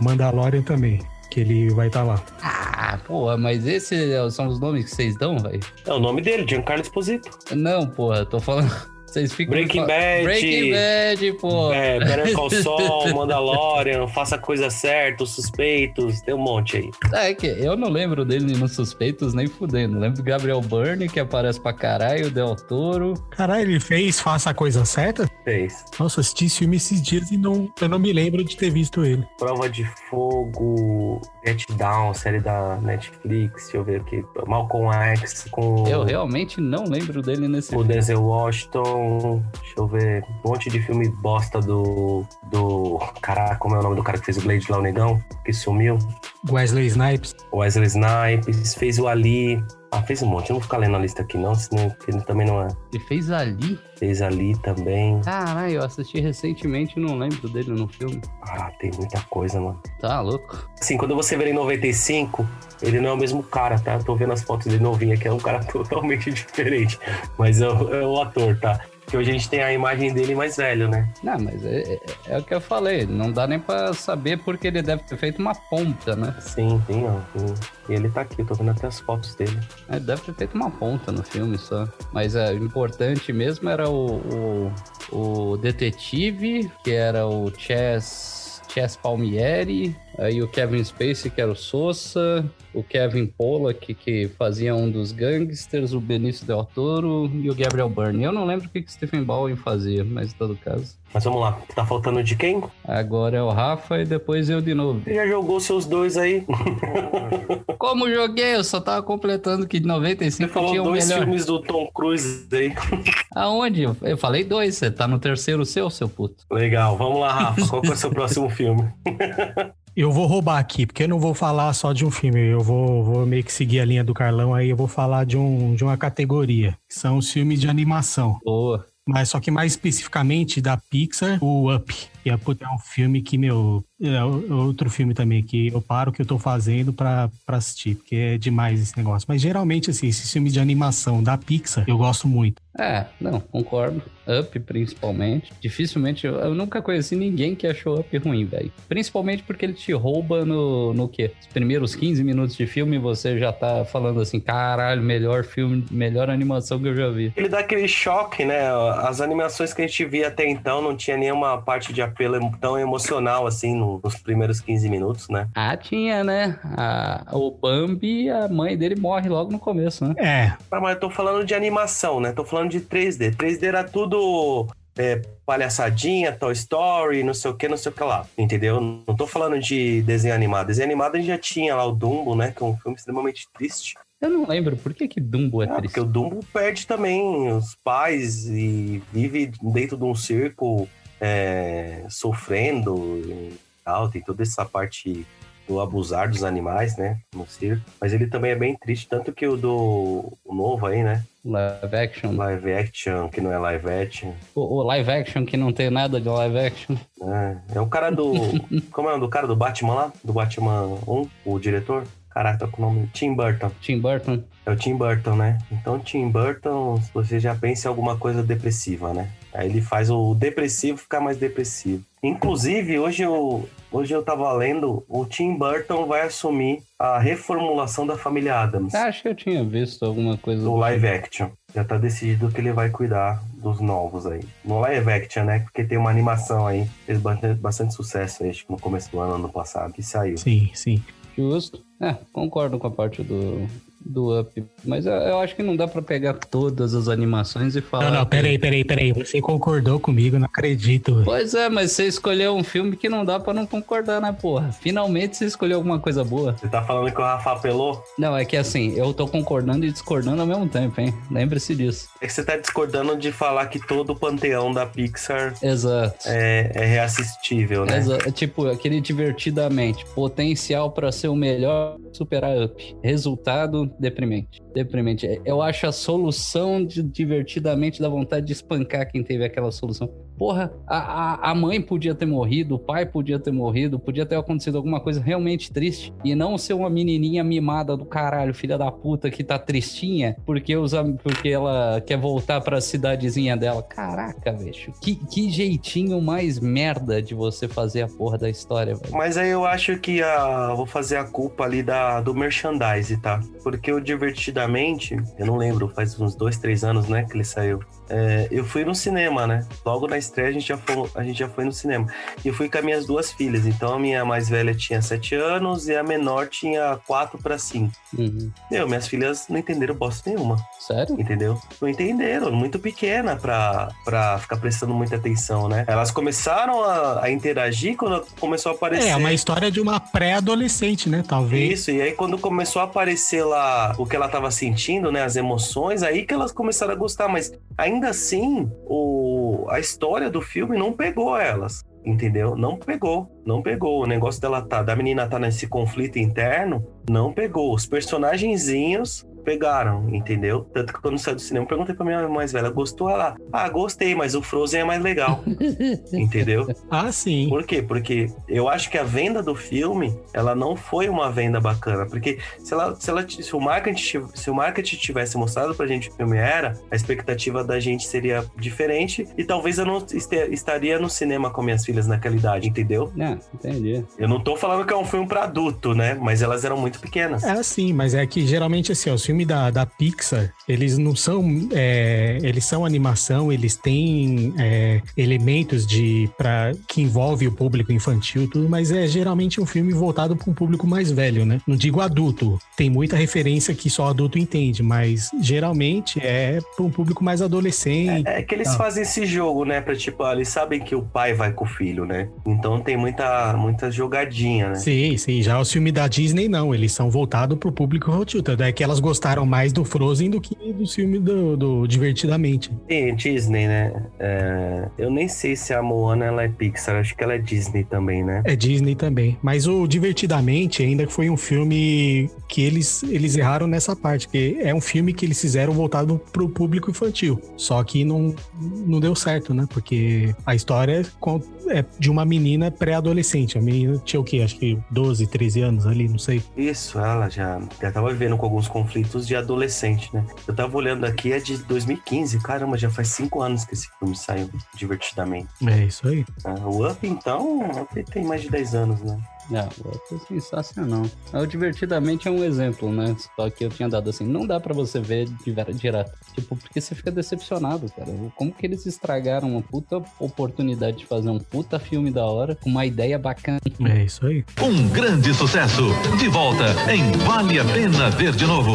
Mandalorian também que ele vai estar tá lá. Porra, mas esses são os nomes que vocês dão, velho? É o nome dele, Giancarlo Esposito. Não, porra, tô falando. Vocês ficam. Breaking Bad. Breaking Bad, pô. É, Better Call Saul, Mandalorian, Faça a Coisa Certa, Os Suspeitos, tem um monte aí. É que eu não lembro dele nos Suspeitos nem fudendo. Lembro do Gabriel Byrne, que aparece pra caralho, o Del Toro. Caralho, ele fez Faça a Coisa Certa? Fez. Nossa, assisti esse filme esses dias e não, eu não me lembro de ter visto ele. Prova de Fogo, Get Down, série da Netflix, deixa eu ver aqui. Malcolm X com... Eu realmente não lembro dele nesse o filme. O Denzel Washington Deixa eu ver. Um monte de filme bosta do. Do. Caraca, como é o nome do cara que fez o Blade lá, o Negão? Que sumiu. Wesley Snipes. Wesley Snipes, fez o Ali. Ah, fez um monte. Eu não vou ficar lendo a lista aqui, não, senão ele também não é. Ele fez ali? Fez Ali também. Caralho, eu assisti recentemente e não lembro dele no filme. Ah, tem muita coisa, mano. Tá louco. Assim, quando você vê ele em 95, ele não é o mesmo cara, tá? Tô vendo as fotos dele novinho aqui, é um cara totalmente diferente. Mas é o, é o ator, tá? Que hoje a gente tem a imagem dele mais velho, né? Não, mas é, é, é o que eu falei. Não dá nem pra saber porque ele deve ter feito uma ponta, né? Sim, sim, ó. E ele tá aqui, tô vendo até as fotos dele. É, deve ter feito uma ponta no filme só. Mas é, o importante mesmo era o, o, o detetive, que era o Chess, Chess Palmieri, aí o Kevin Spacey, que era o Sousa, o Kevin Pollack, que fazia um dos gangsters, o Benício Del Toro e o Gabriel Byrne. Eu não lembro o que que Stephen Baldwin fazia, mas em todo caso. Mas vamos lá, tá faltando de quem? Agora é o Rafa e depois eu de novo. Você já jogou seus dois aí? Como joguei? Eu só tava completando que de Você 95 falou tinha o dois melhor. filmes do Tom Cruise aí. Aonde? Eu falei dois, você tá no terceiro seu, seu puto. Legal, vamos lá, Rafa. Qual é o seu próximo filme? Eu vou roubar aqui, porque eu não vou falar só de um filme. Eu vou, vou meio que seguir a linha do Carlão aí. Eu vou falar de, um, de uma categoria, que são os filmes de animação. Boa. Mas só que mais especificamente da Pixar, o Up. Que é, puta, é um filme que, meu, é o- outro filme também que eu paro o que eu tô fazendo pra, pra assistir, porque é demais esse negócio. Mas geralmente, assim, esses filmes de animação da Pixar, eu gosto muito. É, não, concordo. Up, principalmente. Dificilmente, eu, eu nunca conheci ninguém que achou Up ruim, velho. Principalmente porque ele te rouba no, no quê? Os primeiros 15 minutos de filme você já tá falando assim, caralho, melhor filme, melhor animação que eu já vi. Ele dá aquele choque, né? As animações que a gente via até então não tinha nenhuma parte de apelo tão emocional assim no- nos primeiros 15 minutos, né? Ah, tinha, né? A, o Bambi, a mãe dele morre logo no começo, né? É, Ah, mas eu tô falando de animação, né? Tô falando de 3D. 3D era tudo é, palhaçadinha, Toy Story, não sei o que, não sei o que lá. Entendeu? Não tô falando de desenho animado. Desenho animado a gente já tinha lá o Dumbo, né? Que é um filme extremamente triste. Eu não lembro, por que que Dumbo é Ah, triste? porque o Dumbo perde também os pais e vive dentro de um circo é, sofrendo e tal. Tem toda essa parte do abusar dos animais, né? No circo. Mas ele também é bem triste, tanto que o do o novo aí, né? Live action. Live action, que não é live action. O, o live action que não tem nada de live action. né? É o cara do. como é o do cara do Batman lá? Do Batman 1, o diretor? Caraca, tá com o nome. Tim Burton. Tim Burton. É o Tim Burton, né? Então, Tim Burton, você já pensa em alguma coisa depressiva, né? Aí ele faz o depressivo ficar mais depressivo. Inclusive, hoje eu, hoje eu tava lendo, o Tim Burton vai assumir a reformulação da família Adams. Acho que eu tinha visto alguma coisa. No live action. Já tá decidido que ele vai cuidar dos novos aí. No live action, né? Porque tem uma animação aí. Fez bastante, bastante sucesso aí, acho que no começo do ano, ano passado, que saiu. sim, sim. Justo. É, concordo com a parte do, do Up. Mas eu, eu acho que não dá pra pegar todas as animações e falar. Não, não, peraí, peraí, peraí. Você concordou comigo, não acredito. Pois é, mas você escolheu um filme que não dá pra não concordar, né, porra? Finalmente você escolheu alguma coisa boa. Você tá falando que o Rafa apelou? Não, é que assim, eu tô concordando e discordando ao mesmo tempo, hein? Lembre-se disso. É que você tá discordando de falar que todo o panteão da Pixar Exato. é, é reassistível, né? Exa- é tipo, aquele divertidamente. Potencial pra ser o melhor, superar up. Resultado, deprimente. Deprimente. É, Eu acho a solução de divertidamente dá vontade de espancar quem teve aquela solução. Porra, a, a, a mãe podia ter morrido, o pai podia ter morrido, podia ter acontecido alguma coisa realmente triste. E não ser uma menininha mimada do caralho, filha da puta, que tá tristinha porque, porque ela quer voltar pra cidadezinha dela. Caraca, bicho. Que, que jeitinho mais merda de você fazer a porra da história, velho. Mas aí eu acho que a, vou fazer a culpa ali da, do merchandise, tá? Porque o Divertidamente, eu não lembro, faz uns dois, três anos, né, que ele saiu. É, eu fui no cinema, né? Logo na estreia a gente, já foi, a gente já foi no cinema. E eu fui com as minhas duas filhas. Então a minha mais velha tinha sete anos e a menor tinha quatro para cinco. Uhum. Meu, minhas filhas não entenderam bosta nenhuma. Sério? entendeu? Não entenderam, muito pequena pra, pra ficar prestando muita atenção, né? Elas começaram a, a interagir quando começou a aparecer. É, uma história de uma pré-adolescente, né? Talvez. Isso, e aí quando começou a aparecer lá o que ela tava sentindo, né, as emoções, aí que elas começaram a gostar, mas ainda assim, o, a história do filme não pegou elas. entendeu? Não pegou, não pegou. O negócio dela tá, da menina tá nesse conflito interno, não pegou. Os personagenzinhos pegaram, entendeu? Tanto que quando saiu do cinema, eu perguntei pra minha mais velha, gostou ela? Ah, gostei, mas o Frozen é mais legal. entendeu? Ah, sim. Por quê? Porque eu acho que a venda do filme, ela não foi uma venda bacana. Porque se, ela, se, ela, se, o, marketing, se o marketing tivesse mostrado pra gente o que o filme era, a expectativa da gente seria diferente e talvez eu não estaria no cinema com minhas filhas naquela idade, entendeu? É, entendi. Eu não tô falando que é um filme pra adulto, né? Mas elas eram muito pequenas. É, sim, mas é que geralmente assim, os filmes da, da Pixar, eles não são. É, eles são animação, eles têm é, elementos de para que envolve o público infantil, tudo, mas é geralmente um filme voltado para um público mais velho, né? Não digo adulto. Tem muita referência que só adulto entende, mas geralmente é para um público mais adolescente. É, é que eles ah. fazem esse jogo, né? Pra tipo, ah, eles sabem que o pai vai com o filho, né? Então tem muita, muita jogadinha, né? Sim, sim. Já os filmes da Disney, não. Eles são voltados para o público infantil. Tanto é que elas gostaram mais do Frozen do que do filme do, do Divertidamente. Sim, Disney, né? É, eu nem sei se a Moana ela é Pixar, acho que ela é Disney também, né? É Disney também. Mas o Divertidamente ainda foi um filme que eles, eles erraram nessa parte, que é um filme que eles fizeram voltado pro público infantil. Só que não, não deu certo, né? Porque a história é de uma menina pré-adolescente. A menina tinha o quê? Acho que 12, 13 anos ali, não sei. Isso, ela já, já tava vivendo com alguns conflitos de adolescente, né? Eu tava olhando aqui, é de 2015. Caramba, já faz cinco anos que esse filme saiu divertidamente. É isso aí. Ah, o Up, então, o Up tem mais de 10 anos, né? Ah, é sensacional. O Divertidamente é um exemplo, né? Só que eu tinha dado assim, não dá para você ver direto. Tipo, porque você fica decepcionado, cara. Como que eles estragaram uma puta oportunidade de fazer um puta filme da hora com uma ideia bacana. É isso aí. Um grande sucesso. De volta em Vale a Pena Ver de Novo.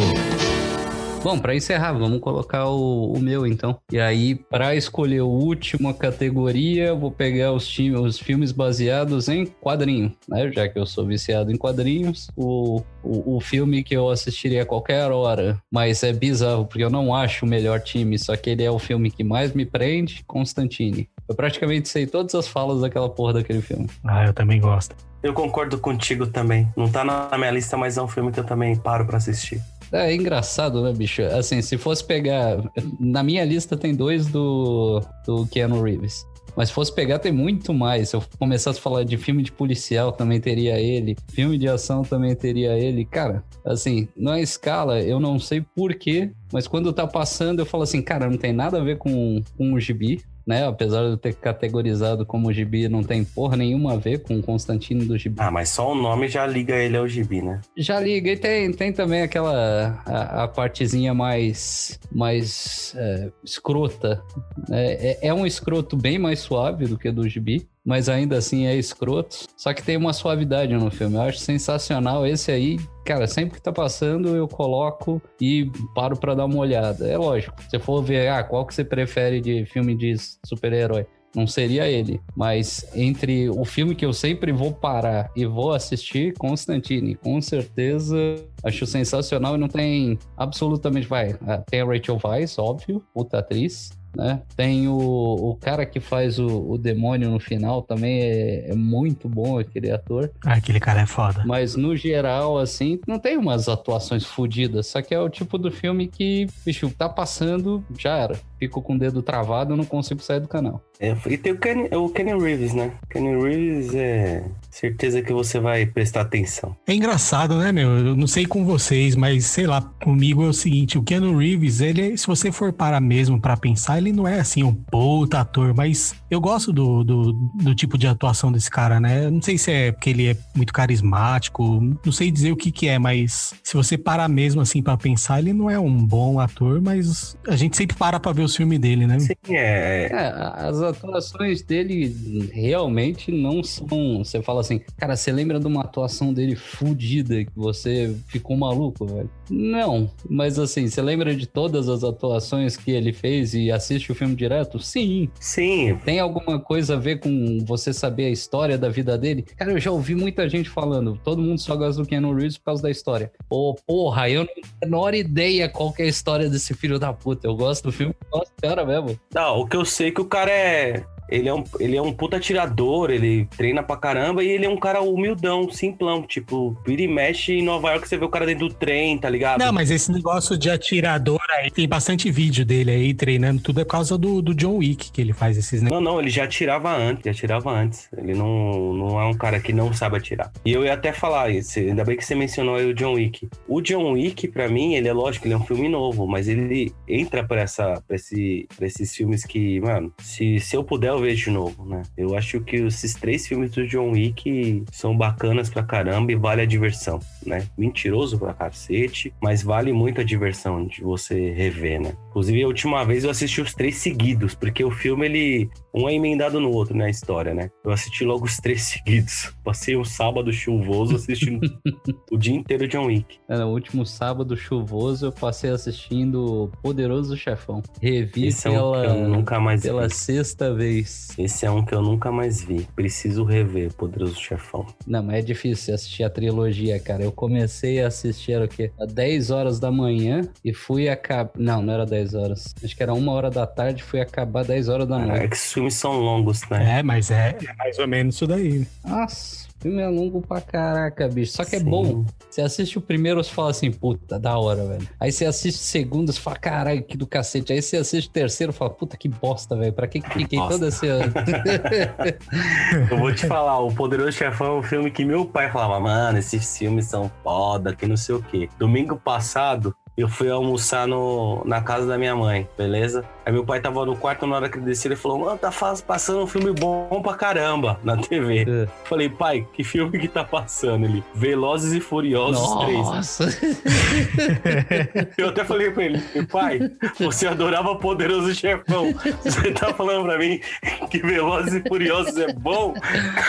Bom, para encerrar, vamos colocar o, o, meu então. E aí, para escolher a última categoria, eu vou pegar os, time, os filmes baseados em quadrinho, né? Já que eu sou viciado em quadrinhos, o, o, o, filme que eu assistiria a qualquer hora, mas é bizarro, porque eu não acho o melhor time, só que ele é o filme que mais me prende, Constantine. Eu praticamente sei todas as falas daquela porra daquele filme. Ah, eu também gosto. Eu concordo contigo também. Não tá na minha lista, mas é um filme que eu também paro para assistir. É engraçado, né, bicho? Assim, se fosse pegar. Na minha lista tem dois do, do Keanu Reeves. Mas se fosse pegar, tem muito mais. Se eu começasse a falar de filme de policial, também teria ele. Filme de ação também teria ele. Cara, assim, na escala, eu não sei porquê, mas quando tá passando, eu falo assim, cara, não tem nada a ver com, com o gibi né? Apesar de eu ter categorizado como gibi, não tem porra nenhuma a ver com o Constantino do gibi. Ah, mas só o nome já liga ele ao gibi, né? Já liga. E tem, tem também aquela... A, a partezinha mais... Mais é, escrota. É, é, é um escroto bem mais suave do que do gibi mas ainda assim é escroto. Só que tem uma suavidade no filme. Eu acho sensacional. Esse aí, cara, sempre que tá passando, eu coloco e paro para dar uma olhada. É lógico. Se for ver, ah, qual que você prefere de filme de super-herói? não seria ele. Mas entre o filme que eu sempre vou parar e vou assistir, Constantine, com certeza acho sensacional e não tem absolutamente. Vai, ah, tem a Rachel Weisz, óbvio, puta atriz né? Tem o, o cara que faz o, o demônio no final também é, é, muito bom aquele ator. Ah, aquele cara é foda. Mas no geral, assim, não tem umas atuações fodidas. Só que é o tipo do filme que, bicho, tá passando, já era. Fico com o dedo travado, não consigo sair do canal. É, e tem o Kenny, o Kenny Reeves, né? Kenny Reeves é certeza que você vai prestar atenção. É engraçado, né, meu? Eu não sei com vocês, mas sei lá, comigo é o seguinte: o Keanu Reeves, ele, se você for parar mesmo para pensar, ele não é assim um puta ator, mas eu gosto do, do, do, tipo de atuação desse cara, né? Eu não sei se é porque ele é muito carismático, não sei dizer o que que é, mas se você parar mesmo assim para pensar, ele não é um bom ator, mas a gente sempre para pra ver os filmes dele, né? Sim, é. é as atuações dele realmente não são. Você fala assim, cara, você lembra de uma atuação dele fodida que você ficou maluco, velho? Não, mas assim, você lembra de todas as atuações que ele fez e assiste o filme direto? Sim. Sim. Tem alguma coisa a ver com você saber a história da vida dele? Cara, eu já ouvi muita gente falando, todo mundo só gosta do Keanu Reeves por causa da história. Pô, porra, eu não tenho a menor ideia qual é a história desse filho da puta. Eu gosto do filme, gosto do cara mesmo. Não, o que eu sei é que o cara é ele é um, ele é um puta atirador, ele treina pra caramba e ele é um cara humildão, simplão. Tipo, vira e mexe em Nova York, você vê o cara dentro do trem, tá ligado? Não, mas esse negócio de atirador aí, tem bastante vídeo dele aí treinando tudo é por causa do, do John Wick que ele faz esses negócios. Não, não, ele já atirava antes, já atirava antes. Ele não, não é um cara que não sabe atirar. E eu ia até falar isso, ainda bem que você mencionou aí o John Wick. O John Wick, pra mim, ele é lógico, ele é um filme novo, mas ele entra pra, essa, pra, esse, pra esses filmes que, mano, se, se eu puder, vejo de novo, né? Eu acho que esses três filmes do John Wick são bacanas pra caramba e vale a diversão, né? Mentiroso pra cacete, mas vale muito a diversão de você rever, né? Inclusive, a última vez eu assisti os três seguidos, porque o filme, ele. Um é emendado no outro, né? A história, né? Eu assisti logo os três seguidos. Passei um sábado chuvoso assistindo o dia inteiro John Wick. É, No último sábado chuvoso, eu passei assistindo Poderoso Chefão. Revi Esse é um pela, que eu nunca mais pela vi. sexta vez. Esse é um que eu nunca mais vi. Preciso rever, Poderoso Chefão. Não, mas é difícil assistir a trilogia, cara. Eu comecei a assistir era o quê? Às 10 horas da manhã e fui acabar. Não, não era 10 horas. Acho que era uma hora da tarde fui acabar 10 horas da É noite. que os filmes são longos, né? É, mas é, é mais ou menos isso daí. Nossa, o filme é longo pra caraca, bicho. Só que é Sim. bom. Você assiste o primeiro, você fala assim, puta, da hora, velho. Aí você assiste o segundo, você fala, caralho, que do cacete. Aí você assiste o terceiro, fala, puta, que bosta, velho. Pra que que fiquei esse ano? Eu vou te falar, o Poderoso Chefão é um filme que meu pai falava, mano, esses filmes são foda, que não sei o quê. Domingo passado, eu fui almoçar no, na casa da minha mãe, beleza? Aí meu pai tava no quarto na hora que ele desceu, ele falou, mano, tá passando um filme bom pra caramba na TV. É. Falei, pai, que filme que tá passando? Ele, Velozes e Furiosos 3. Nossa. Eu até falei pra ele, pai, você adorava Poderoso Chefão. Você tá falando pra mim que Velozes e Furiosos é bom?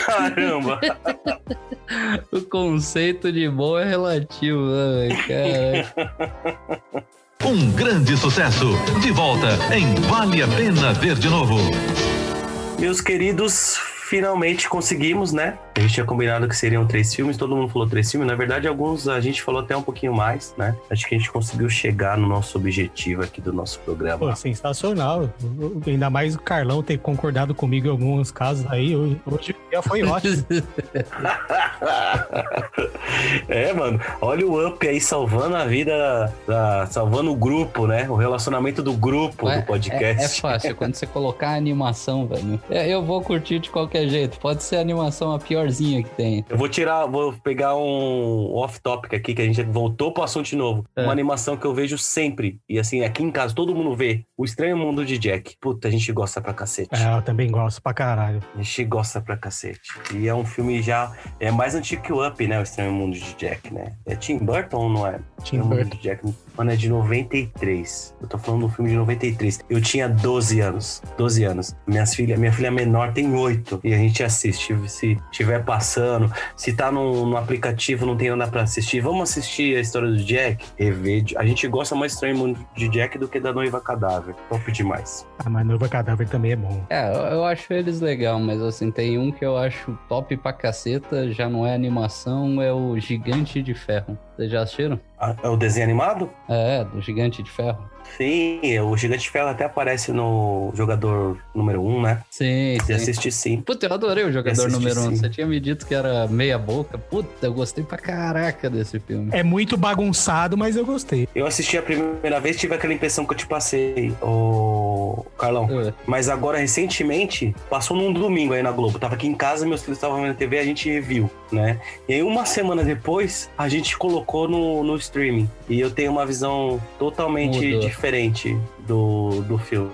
Caramba! o conceito de bom é relativo, né, velho? Um grande sucesso. De volta em Vale a Pena Ver de Novo. Meus queridos, finalmente conseguimos, né? A gente tinha combinado que seriam três filmes, todo mundo falou três filmes. Na verdade, alguns a gente falou até um pouquinho mais, né? Acho que a gente conseguiu chegar no nosso objetivo aqui do nosso programa. Pô, sensacional. Ainda mais o Carlão ter concordado comigo em alguns casos aí. Hoje, dia foi ótimo. é, mano, olha o Up aí salvando a vida, da- salvando o grupo, né? O relacionamento do grupo Ué, do podcast. É, é fácil, quando você colocar a animação, velho. é, Eu vou curtir de qualquer jeito. Pode ser a animação a piorzinha que tem. Eu vou tirar, vou pegar um off-topic aqui, que a gente voltou pro assunto de novo. É. Uma animação que eu vejo sempre. E assim, aqui em casa, todo mundo vê. O Estranho Mundo de Jack. Puta, a gente gosta pra cacete. É, eu também gosto pra caralho. A gente gosta pra cacete. E é um filme já. É mais antigo que o Up, né? O Estranho Mundo de Jack, né? É Tim Burton ou não é? Tim Estranho Mundo Burton. de Jack. Mano, é de 93. Eu tô falando do filme de 93. Eu tinha 12 anos. 12 anos. Minhas filha, minha filha menor tem 8. E a gente assiste. Se tiver passando, se tá no, no aplicativo, não tem nada pra assistir. Vamos assistir a história do Jack? Rever. A gente gosta mais do Estranho Mundo de Jack do que da Noiva Cadáver. Top demais. Ah, mas Noiva Cadáver também é bom. É, eu, eu acho eles legal, mas assim, tem um que eu acho top pra caceta, já não é animação, é o Gigante de Ferro. Vocês já assistiram? Ah, É o desenho animado? É, do Gigante de Ferro. Sim, o Gigante de Ferro até aparece no jogador número 1, um, né? Sim, sim. assisti sim. Puta, eu adorei o jogador Assisti, número 1. Um. Você tinha me dito que era meia boca. Puta, eu gostei pra caraca desse filme. É muito bagunçado, mas eu gostei. Eu assisti a primeira vez tive aquela impressão que eu te passei, ô Carlão. É. Mas agora, recentemente, passou num domingo aí na Globo. Tava aqui em casa, meus filhos estavam vendo TV, a gente reviu, né? E aí, uma semana depois, a gente colocou no, no streaming. E eu tenho uma visão totalmente Mudou. diferente do, do filme.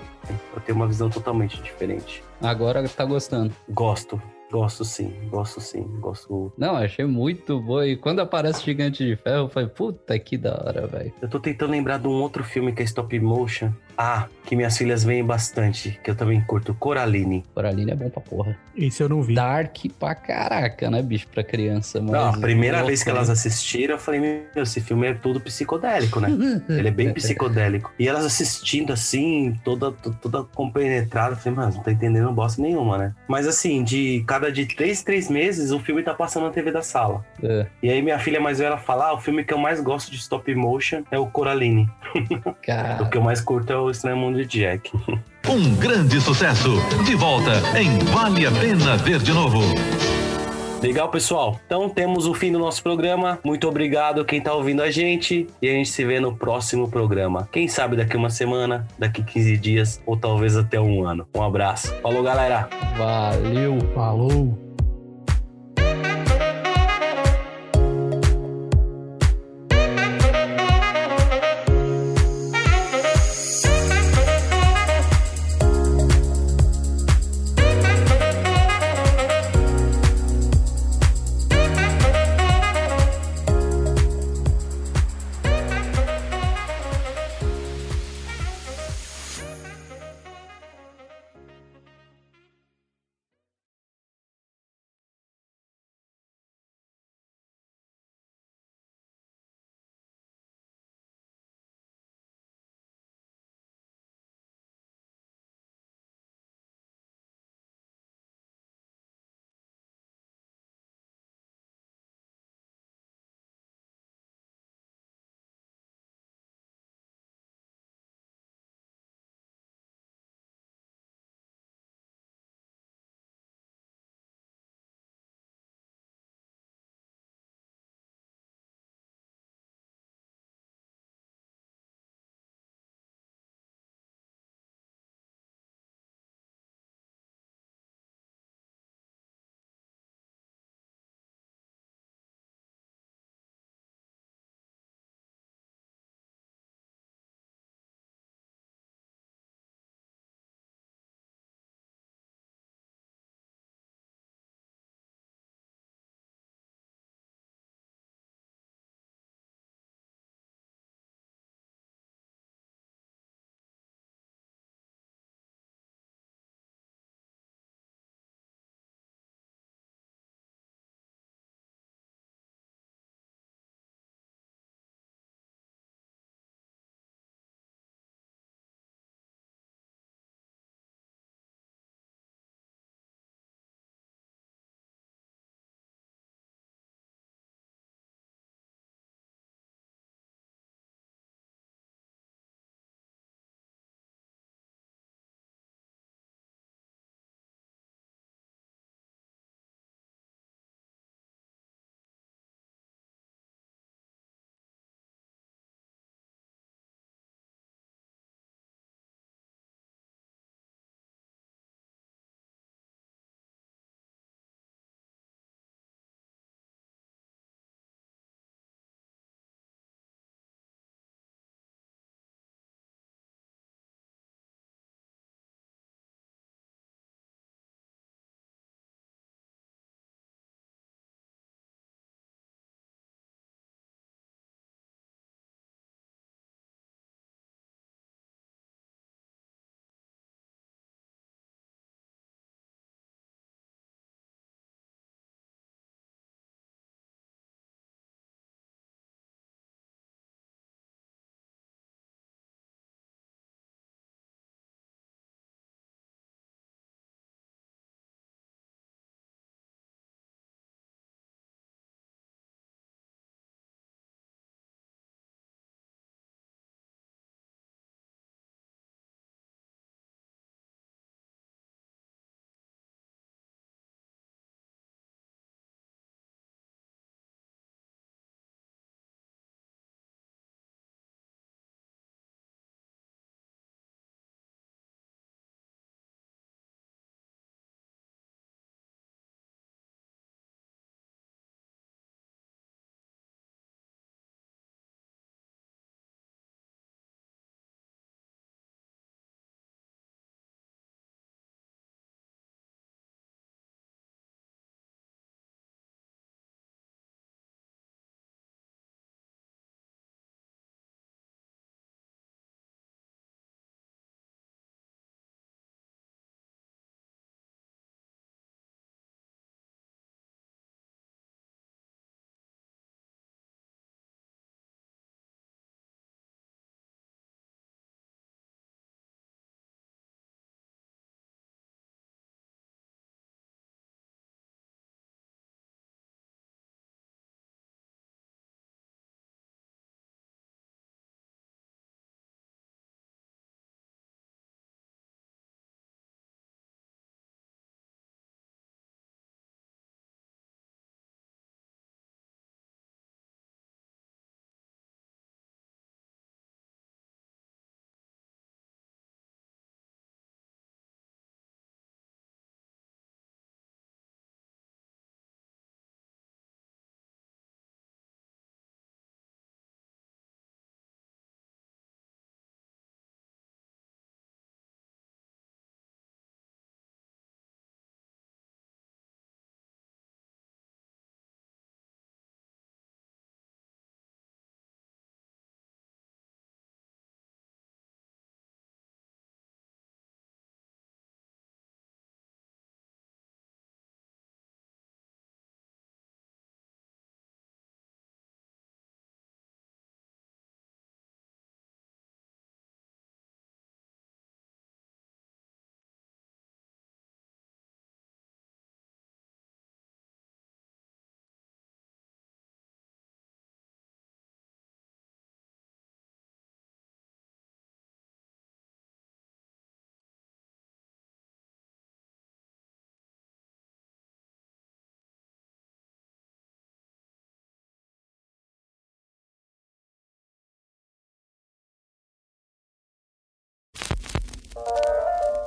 Eu tenho uma visão totalmente diferente. Agora tá gostando. Gosto, gosto sim, gosto sim, gosto Não, achei muito boa. E quando aparece o Gigante de Ferro, eu falei, puta que da hora, velho. Eu tô tentando lembrar de um outro filme que é stop motion. Ah, que minhas filhas veem bastante, que eu também curto, Coraline. Coraline é bom pra porra. Esse eu não vi. Dark pra caraca, né, bicho, pra criança. Mas Não, a primeira Nossa, vez que elas assistiram, eu falei, meu, esse filme é todo psicodélico, né? Ele é bem psicodélico. E elas assistindo assim, toda, to- toda compenetrada, eu falei, mas não tá entendendo bosta nenhuma, né? Mas assim, de cada de três, três meses, o filme tá passando na TV da sala. É, E aí minha filha mais velha fala, ah, o filme que eu mais gosto de stop motion é o Coraline. cara, O que eu mais curto é o Estranho Mundo de Jack. Um grande sucesso. De volta em Vale a Pena Ver de Novo. Legal, pessoal. Então temos o fim do nosso programa. Muito obrigado quem tá ouvindo a gente. E a gente se vê no próximo programa. Quem sabe daqui uma semana, daqui 15 dias ou talvez até um ano. Um abraço. Falou, galera. Valeu. Falou.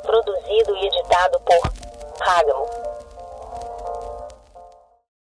Produzido e editado por Hagel.